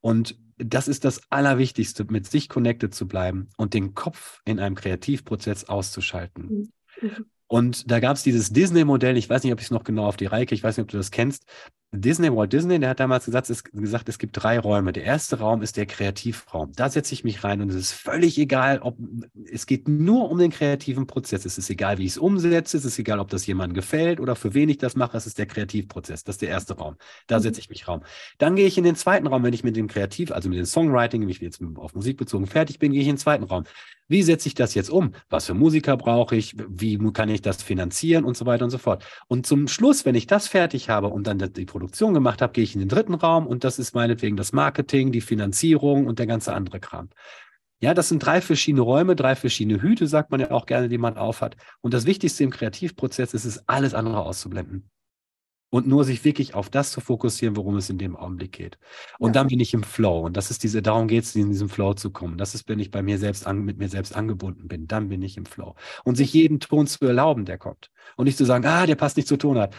Und das ist das Allerwichtigste, mit sich connected zu bleiben und den Kopf in einem Kreativprozess auszuschalten. Mhm. mhm. Und da gab es dieses Disney-Modell, ich weiß nicht, ob ich es noch genau auf die Reihe kriege, ich weiß nicht, ob du das kennst. Disney, Walt Disney, der hat damals gesagt es, gesagt, es gibt drei Räume. Der erste Raum ist der Kreativraum. Da setze ich mich rein und es ist völlig egal, ob es geht nur um den kreativen Prozess. Es ist egal, wie ich es umsetze, es ist egal, ob das jemandem gefällt oder für wen ich das mache. Es ist der Kreativprozess. Das ist der erste Raum. Da mhm. setze ich mich Raum. Dann gehe ich in den zweiten Raum, wenn ich mit dem Kreativ, also mit dem Songwriting, wenn ich jetzt auf Musik bezogen fertig bin, gehe ich in den zweiten Raum. Wie setze ich das jetzt um? Was für Musiker brauche ich? Wie kann ich das finanzieren und so weiter und so fort? Und zum Schluss, wenn ich das fertig habe und dann die Produktion gemacht habe, gehe ich in den dritten Raum und das ist meinetwegen das Marketing, die Finanzierung und der ganze andere Kram. Ja, das sind drei verschiedene Räume, drei verschiedene Hüte, sagt man ja auch gerne, die man aufhat. Und das Wichtigste im Kreativprozess ist es, alles andere auszublenden. Und nur sich wirklich auf das zu fokussieren, worum es in dem Augenblick geht. Und ja. dann bin ich im Flow. Und das ist diese, darum geht es, in diesem Flow zu kommen. Das ist, wenn ich bei mir selbst an, mit mir selbst angebunden bin, dann bin ich im Flow. Und sich jeden Ton zu erlauben, der kommt. Und nicht zu sagen, ah, der passt nicht zu Tonart.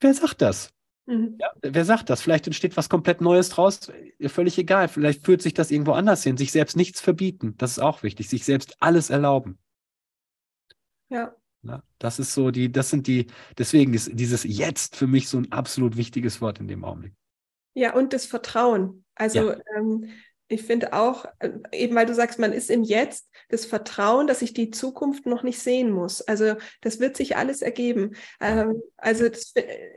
Wer sagt das? Mhm. Ja, wer sagt das? Vielleicht entsteht was komplett Neues draus. Völlig egal. Vielleicht führt sich das irgendwo anders hin. Sich selbst nichts verbieten. Das ist auch wichtig. Sich selbst alles erlauben. Ja. ja das ist so die, das sind die, deswegen ist dieses Jetzt für mich so ein absolut wichtiges Wort in dem Augenblick. Ja, und das Vertrauen. Also ja. ähm, ich finde auch, äh, eben weil du sagst, man ist im Jetzt, das Vertrauen, dass ich die Zukunft noch nicht sehen muss. Also das wird sich alles ergeben. Ähm, also, das,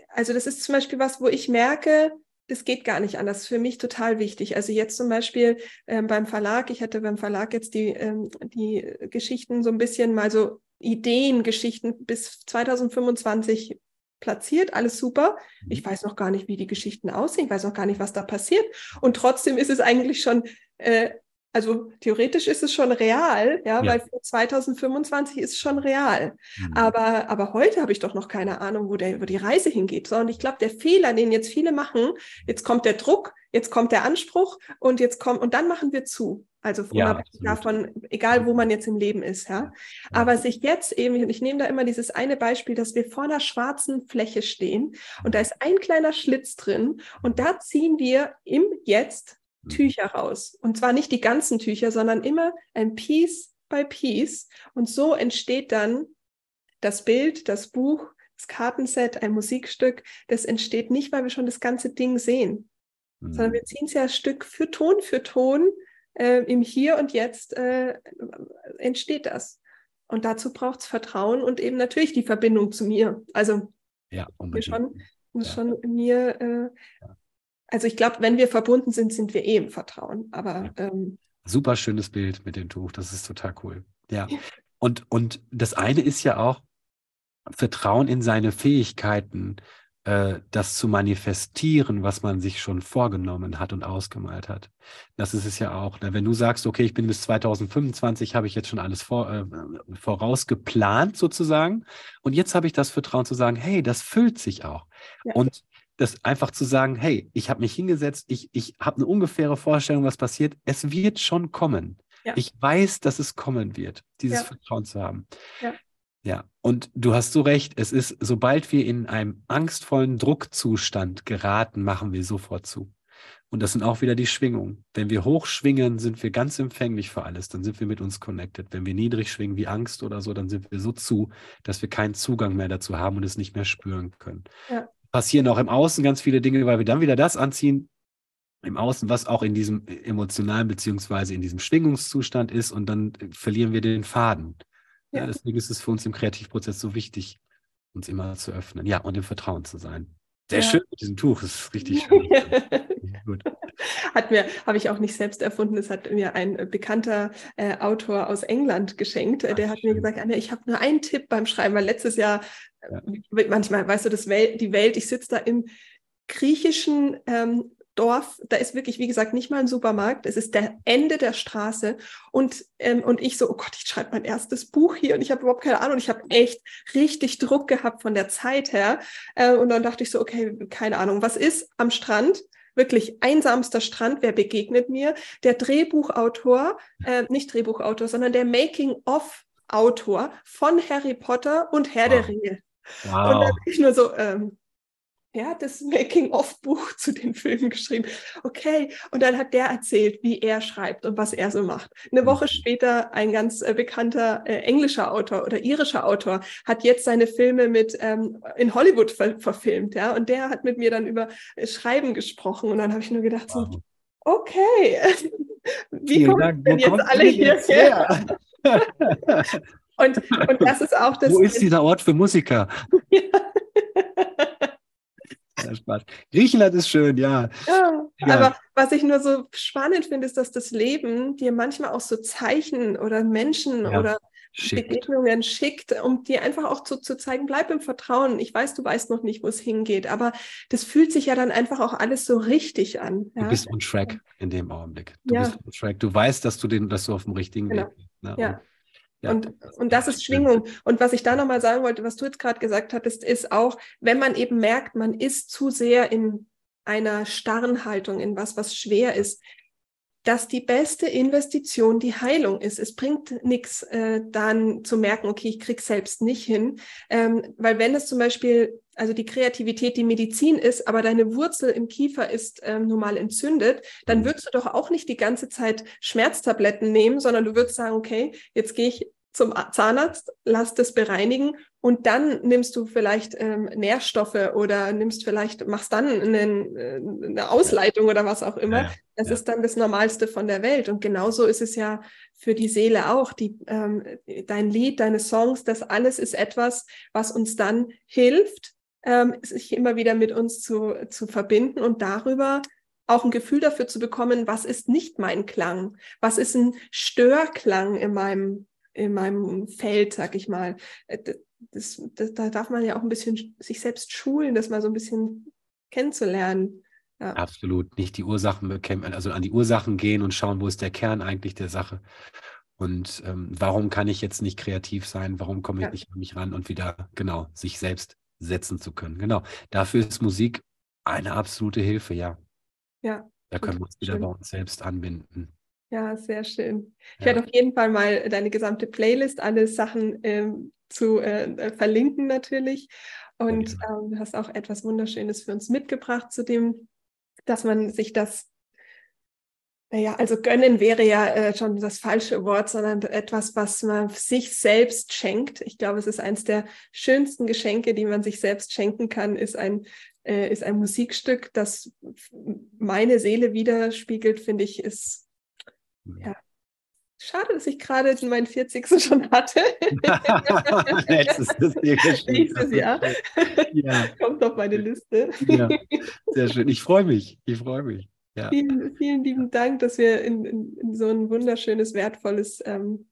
also das ist zum Beispiel was, wo ich merke, das geht gar nicht anders. Für mich total wichtig. Also jetzt zum Beispiel ähm, beim Verlag, ich hatte beim Verlag jetzt die, ähm, die Geschichten so ein bisschen mal so Ideengeschichten bis 2025 platziert, alles super. Ich mhm. weiß noch gar nicht, wie die Geschichten aussehen, ich weiß noch gar nicht, was da passiert. Und trotzdem ist es eigentlich schon, äh, also theoretisch ist es schon real, ja, ja. weil für 2025 ist es schon real. Mhm. Aber, aber heute habe ich doch noch keine Ahnung, wo, der, wo die Reise hingeht. So, und ich glaube, der Fehler, den jetzt viele machen, jetzt kommt der Druck, jetzt kommt der Anspruch und jetzt kommt, und dann machen wir zu. Also unabhängig ja, davon, egal wo man jetzt im Leben ist, ja. Aber sich jetzt eben, ich nehme da immer dieses eine Beispiel, dass wir vor einer schwarzen Fläche stehen und da ist ein kleiner Schlitz drin und da ziehen wir im Jetzt mhm. Tücher raus. Und zwar nicht die ganzen Tücher, sondern immer ein Piece by Piece. Und so entsteht dann das Bild, das Buch, das Kartenset, ein Musikstück. Das entsteht nicht, weil wir schon das ganze Ding sehen, mhm. sondern wir ziehen es ja Stück für Ton für Ton äh, im Hier und Jetzt äh, entsteht das. Und dazu braucht es Vertrauen und eben natürlich die Verbindung zu mir. Also ja, unbedingt. Schon, muss ja. schon mir, äh, ja. also ich glaube, wenn wir verbunden sind, sind wir eh im Vertrauen. Aber ähm, super schönes Bild mit dem Tuch, das ist total cool. Ja. Und, und das eine ist ja auch Vertrauen in seine Fähigkeiten, äh, das zu manifestieren, was man sich schon vorgenommen hat und ausgemalt hat. Das ist es ja auch. Ne? Wenn du sagst, okay, ich bin bis 2025, habe ich jetzt schon alles vor, äh, vorausgeplant sozusagen. Und jetzt habe ich das Vertrauen zu sagen, hey, das füllt sich auch. Ja. Und das einfach zu sagen, hey, ich habe mich hingesetzt, ich, ich habe eine ungefähre Vorstellung, was passiert. Es wird schon kommen. Ja. Ich weiß, dass es kommen wird, dieses ja. Vertrauen zu haben. Ja. Ja, und du hast so recht, es ist, sobald wir in einem angstvollen Druckzustand geraten, machen wir sofort zu. Und das sind auch wieder die Schwingungen. Wenn wir hoch schwingen, sind wir ganz empfänglich für alles. Dann sind wir mit uns connected. Wenn wir niedrig schwingen wie Angst oder so, dann sind wir so zu, dass wir keinen Zugang mehr dazu haben und es nicht mehr spüren können. Ja. Passieren auch im Außen ganz viele Dinge, weil wir dann wieder das anziehen im Außen, was auch in diesem emotionalen beziehungsweise in diesem Schwingungszustand ist und dann verlieren wir den Faden. Ja. Deswegen ist es für uns im Kreativprozess so wichtig, uns immer zu öffnen. Ja, und im Vertrauen zu sein. Sehr ja. schön mit diesem Tuch, das ist richtig schön. Gut. Hat mir, habe ich auch nicht selbst erfunden, das hat mir ein bekannter äh, Autor aus England geschenkt. Ach, der hat schön. mir gesagt, Anja, ich habe nur einen Tipp beim Schreiben, weil letztes Jahr, ja. äh, manchmal, weißt du, das Welt, die Welt, ich sitze da im griechischen ähm, Dorf, da ist wirklich, wie gesagt, nicht mal ein Supermarkt. Es ist der Ende der Straße. Und, ähm, und ich so, oh Gott, ich schreibe mein erstes Buch hier und ich habe überhaupt keine Ahnung. Ich habe echt richtig Druck gehabt von der Zeit her. Äh, und dann dachte ich so, okay, keine Ahnung, was ist am Strand? Wirklich einsamster Strand, wer begegnet mir? Der Drehbuchautor, äh, nicht Drehbuchautor, sondern der Making-of-Autor von Harry Potter und Herr wow. der Ringe. Wow. Und dann bin ich nur so, ähm, er hat das Making-of-Buch zu den Filmen geschrieben. Okay, und dann hat der erzählt, wie er schreibt und was er so macht. Eine Woche mhm. später ein ganz äh, bekannter äh, englischer Autor oder irischer Autor hat jetzt seine Filme mit ähm, in Hollywood ver verfilmt, ja, und der hat mit mir dann über äh, Schreiben gesprochen und dann habe ich nur gedacht wow. so, okay, wie kommen denn jetzt alle hierher? und, und das ist auch das. Wo ist dieser Ort für Musiker? ja. Ja, Spaß. Griechenland ist schön, ja. ja. ja. Aber was ich nur so spannend finde, ist, dass das Leben dir manchmal auch so Zeichen oder Menschen ja. oder schickt. Begegnungen schickt, um dir einfach auch zu, zu zeigen, bleib im Vertrauen. Ich weiß, du weißt noch nicht, wo es hingeht, aber das fühlt sich ja dann einfach auch alles so richtig an. Ja? Du bist on track in dem Augenblick. Du ja. bist on track. Du weißt, dass du den, dass du auf dem richtigen genau. Weg bist. Ne? Ja. Ja. Und, und das ist Schwingung. Und was ich da nochmal sagen wollte, was du jetzt gerade gesagt hattest, ist auch, wenn man eben merkt, man ist zu sehr in einer starren Haltung, in was, was schwer ist, dass die beste Investition die Heilung ist. Es bringt nichts, äh, dann zu merken, okay, ich krieg's selbst nicht hin. Ähm, weil wenn es zum Beispiel, also die Kreativität die Medizin ist, aber deine Wurzel im Kiefer ist ähm, normal entzündet, dann mhm. würdest du doch auch nicht die ganze Zeit Schmerztabletten nehmen, sondern du würdest sagen, okay, jetzt gehe ich zum Zahnarzt, lass das bereinigen und dann nimmst du vielleicht ähm, Nährstoffe oder nimmst vielleicht, machst dann einen, äh, eine Ausleitung oder was auch immer. Ja, das ja. ist dann das Normalste von der Welt. Und genauso ist es ja für die Seele auch. Die, ähm, dein Lied, deine Songs, das alles ist etwas, was uns dann hilft, ähm, sich immer wieder mit uns zu, zu verbinden und darüber auch ein Gefühl dafür zu bekommen, was ist nicht mein Klang? Was ist ein Störklang in meinem in meinem Feld, sag ich mal. Äh, das, das, da darf man ja auch ein bisschen sich selbst schulen, das mal so ein bisschen kennenzulernen. Ja. Absolut. Nicht die Ursachen bekämpfen, also an die Ursachen gehen und schauen, wo ist der Kern eigentlich der Sache. Und ähm, warum kann ich jetzt nicht kreativ sein? Warum komme ich ja. nicht an mich ran und wieder, genau, sich selbst setzen zu können? Genau. Dafür ist Musik eine absolute Hilfe, ja. Ja. Da können wir uns wieder bei uns selbst anbinden. Ja, sehr schön. Ich ja. werde auf jeden Fall mal deine gesamte Playlist, alle Sachen ähm, zu äh, verlinken natürlich. Und ähm, du hast auch etwas Wunderschönes für uns mitgebracht zu dem, dass man sich das, naja, also gönnen wäre ja äh, schon das falsche Wort, sondern etwas, was man sich selbst schenkt. Ich glaube, es ist eines der schönsten Geschenke, die man sich selbst schenken kann, ist ein äh, ist ein Musikstück, das meine Seele widerspiegelt, finde ich, ist ja. Schade, dass ich gerade meinen 40. schon hatte. Nächstes Nächstes Jahr. Ja. Kommt auf meine Liste. Ja. Sehr schön. Ich freue mich. Ich freue mich. Ja. Vielen, vielen lieben Dank, dass wir in, in, in so ein wunderschönes, wertvolles ähm,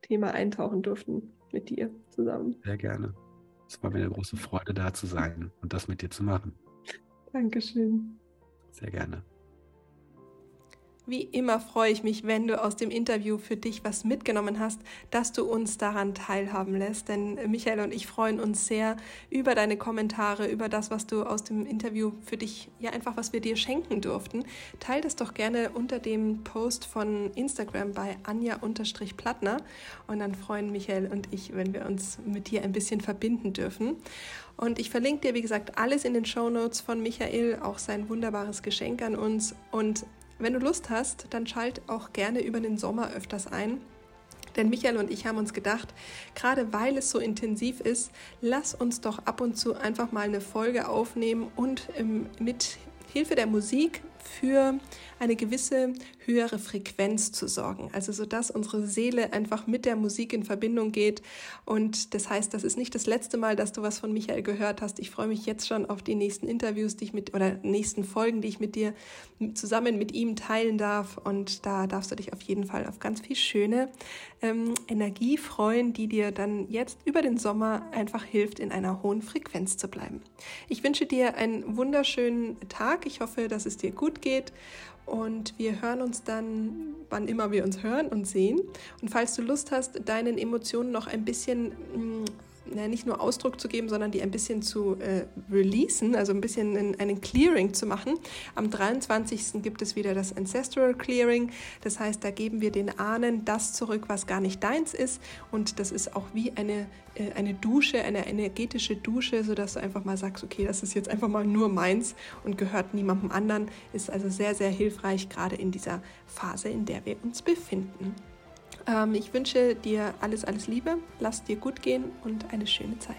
Thema eintauchen durften mit dir zusammen. Sehr gerne. Es war mir eine große Freude, da zu sein und das mit dir zu machen. Dankeschön. Sehr gerne. Wie immer freue ich mich, wenn du aus dem Interview für dich was mitgenommen hast, dass du uns daran teilhaben lässt. Denn Michael und ich freuen uns sehr über deine Kommentare, über das, was du aus dem Interview für dich, ja einfach, was wir dir schenken durften. Teil das doch gerne unter dem Post von Instagram bei Anja-Plattner. Und dann freuen Michael und ich, wenn wir uns mit dir ein bisschen verbinden dürfen. Und ich verlinke dir, wie gesagt, alles in den Show Notes von Michael, auch sein wunderbares Geschenk an uns. Und wenn du Lust hast, dann schalt auch gerne über den Sommer öfters ein. Denn Michael und ich haben uns gedacht, gerade weil es so intensiv ist, lass uns doch ab und zu einfach mal eine Folge aufnehmen und mit Hilfe der Musik für eine gewisse höhere Frequenz zu sorgen. Also so dass unsere Seele einfach mit der Musik in Verbindung geht. Und das heißt, das ist nicht das letzte Mal, dass du was von Michael gehört hast. Ich freue mich jetzt schon auf die nächsten Interviews, die ich mit oder nächsten Folgen, die ich mit dir zusammen mit ihm teilen darf. Und da darfst du dich auf jeden Fall auf ganz viel schöne ähm, Energie freuen, die dir dann jetzt über den Sommer einfach hilft, in einer hohen Frequenz zu bleiben. Ich wünsche dir einen wunderschönen Tag. Ich hoffe, dass es dir gut geht und wir hören uns dann, wann immer wir uns hören und sehen. Und falls du Lust hast, deinen Emotionen noch ein bisschen mm, na, nicht nur Ausdruck zu geben, sondern die ein bisschen zu äh, releasen, also ein bisschen in, einen Clearing zu machen. Am 23. gibt es wieder das Ancestral Clearing. Das heißt, da geben wir den Ahnen das zurück, was gar nicht deins ist. Und das ist auch wie eine, äh, eine Dusche, eine energetische Dusche, sodass du einfach mal sagst, okay, das ist jetzt einfach mal nur meins und gehört niemandem anderen. Ist also sehr, sehr hilfreich, gerade in dieser Phase, in der wir uns befinden. Ähm, ich wünsche dir alles, alles Liebe, lass dir gut gehen und eine schöne Zeit.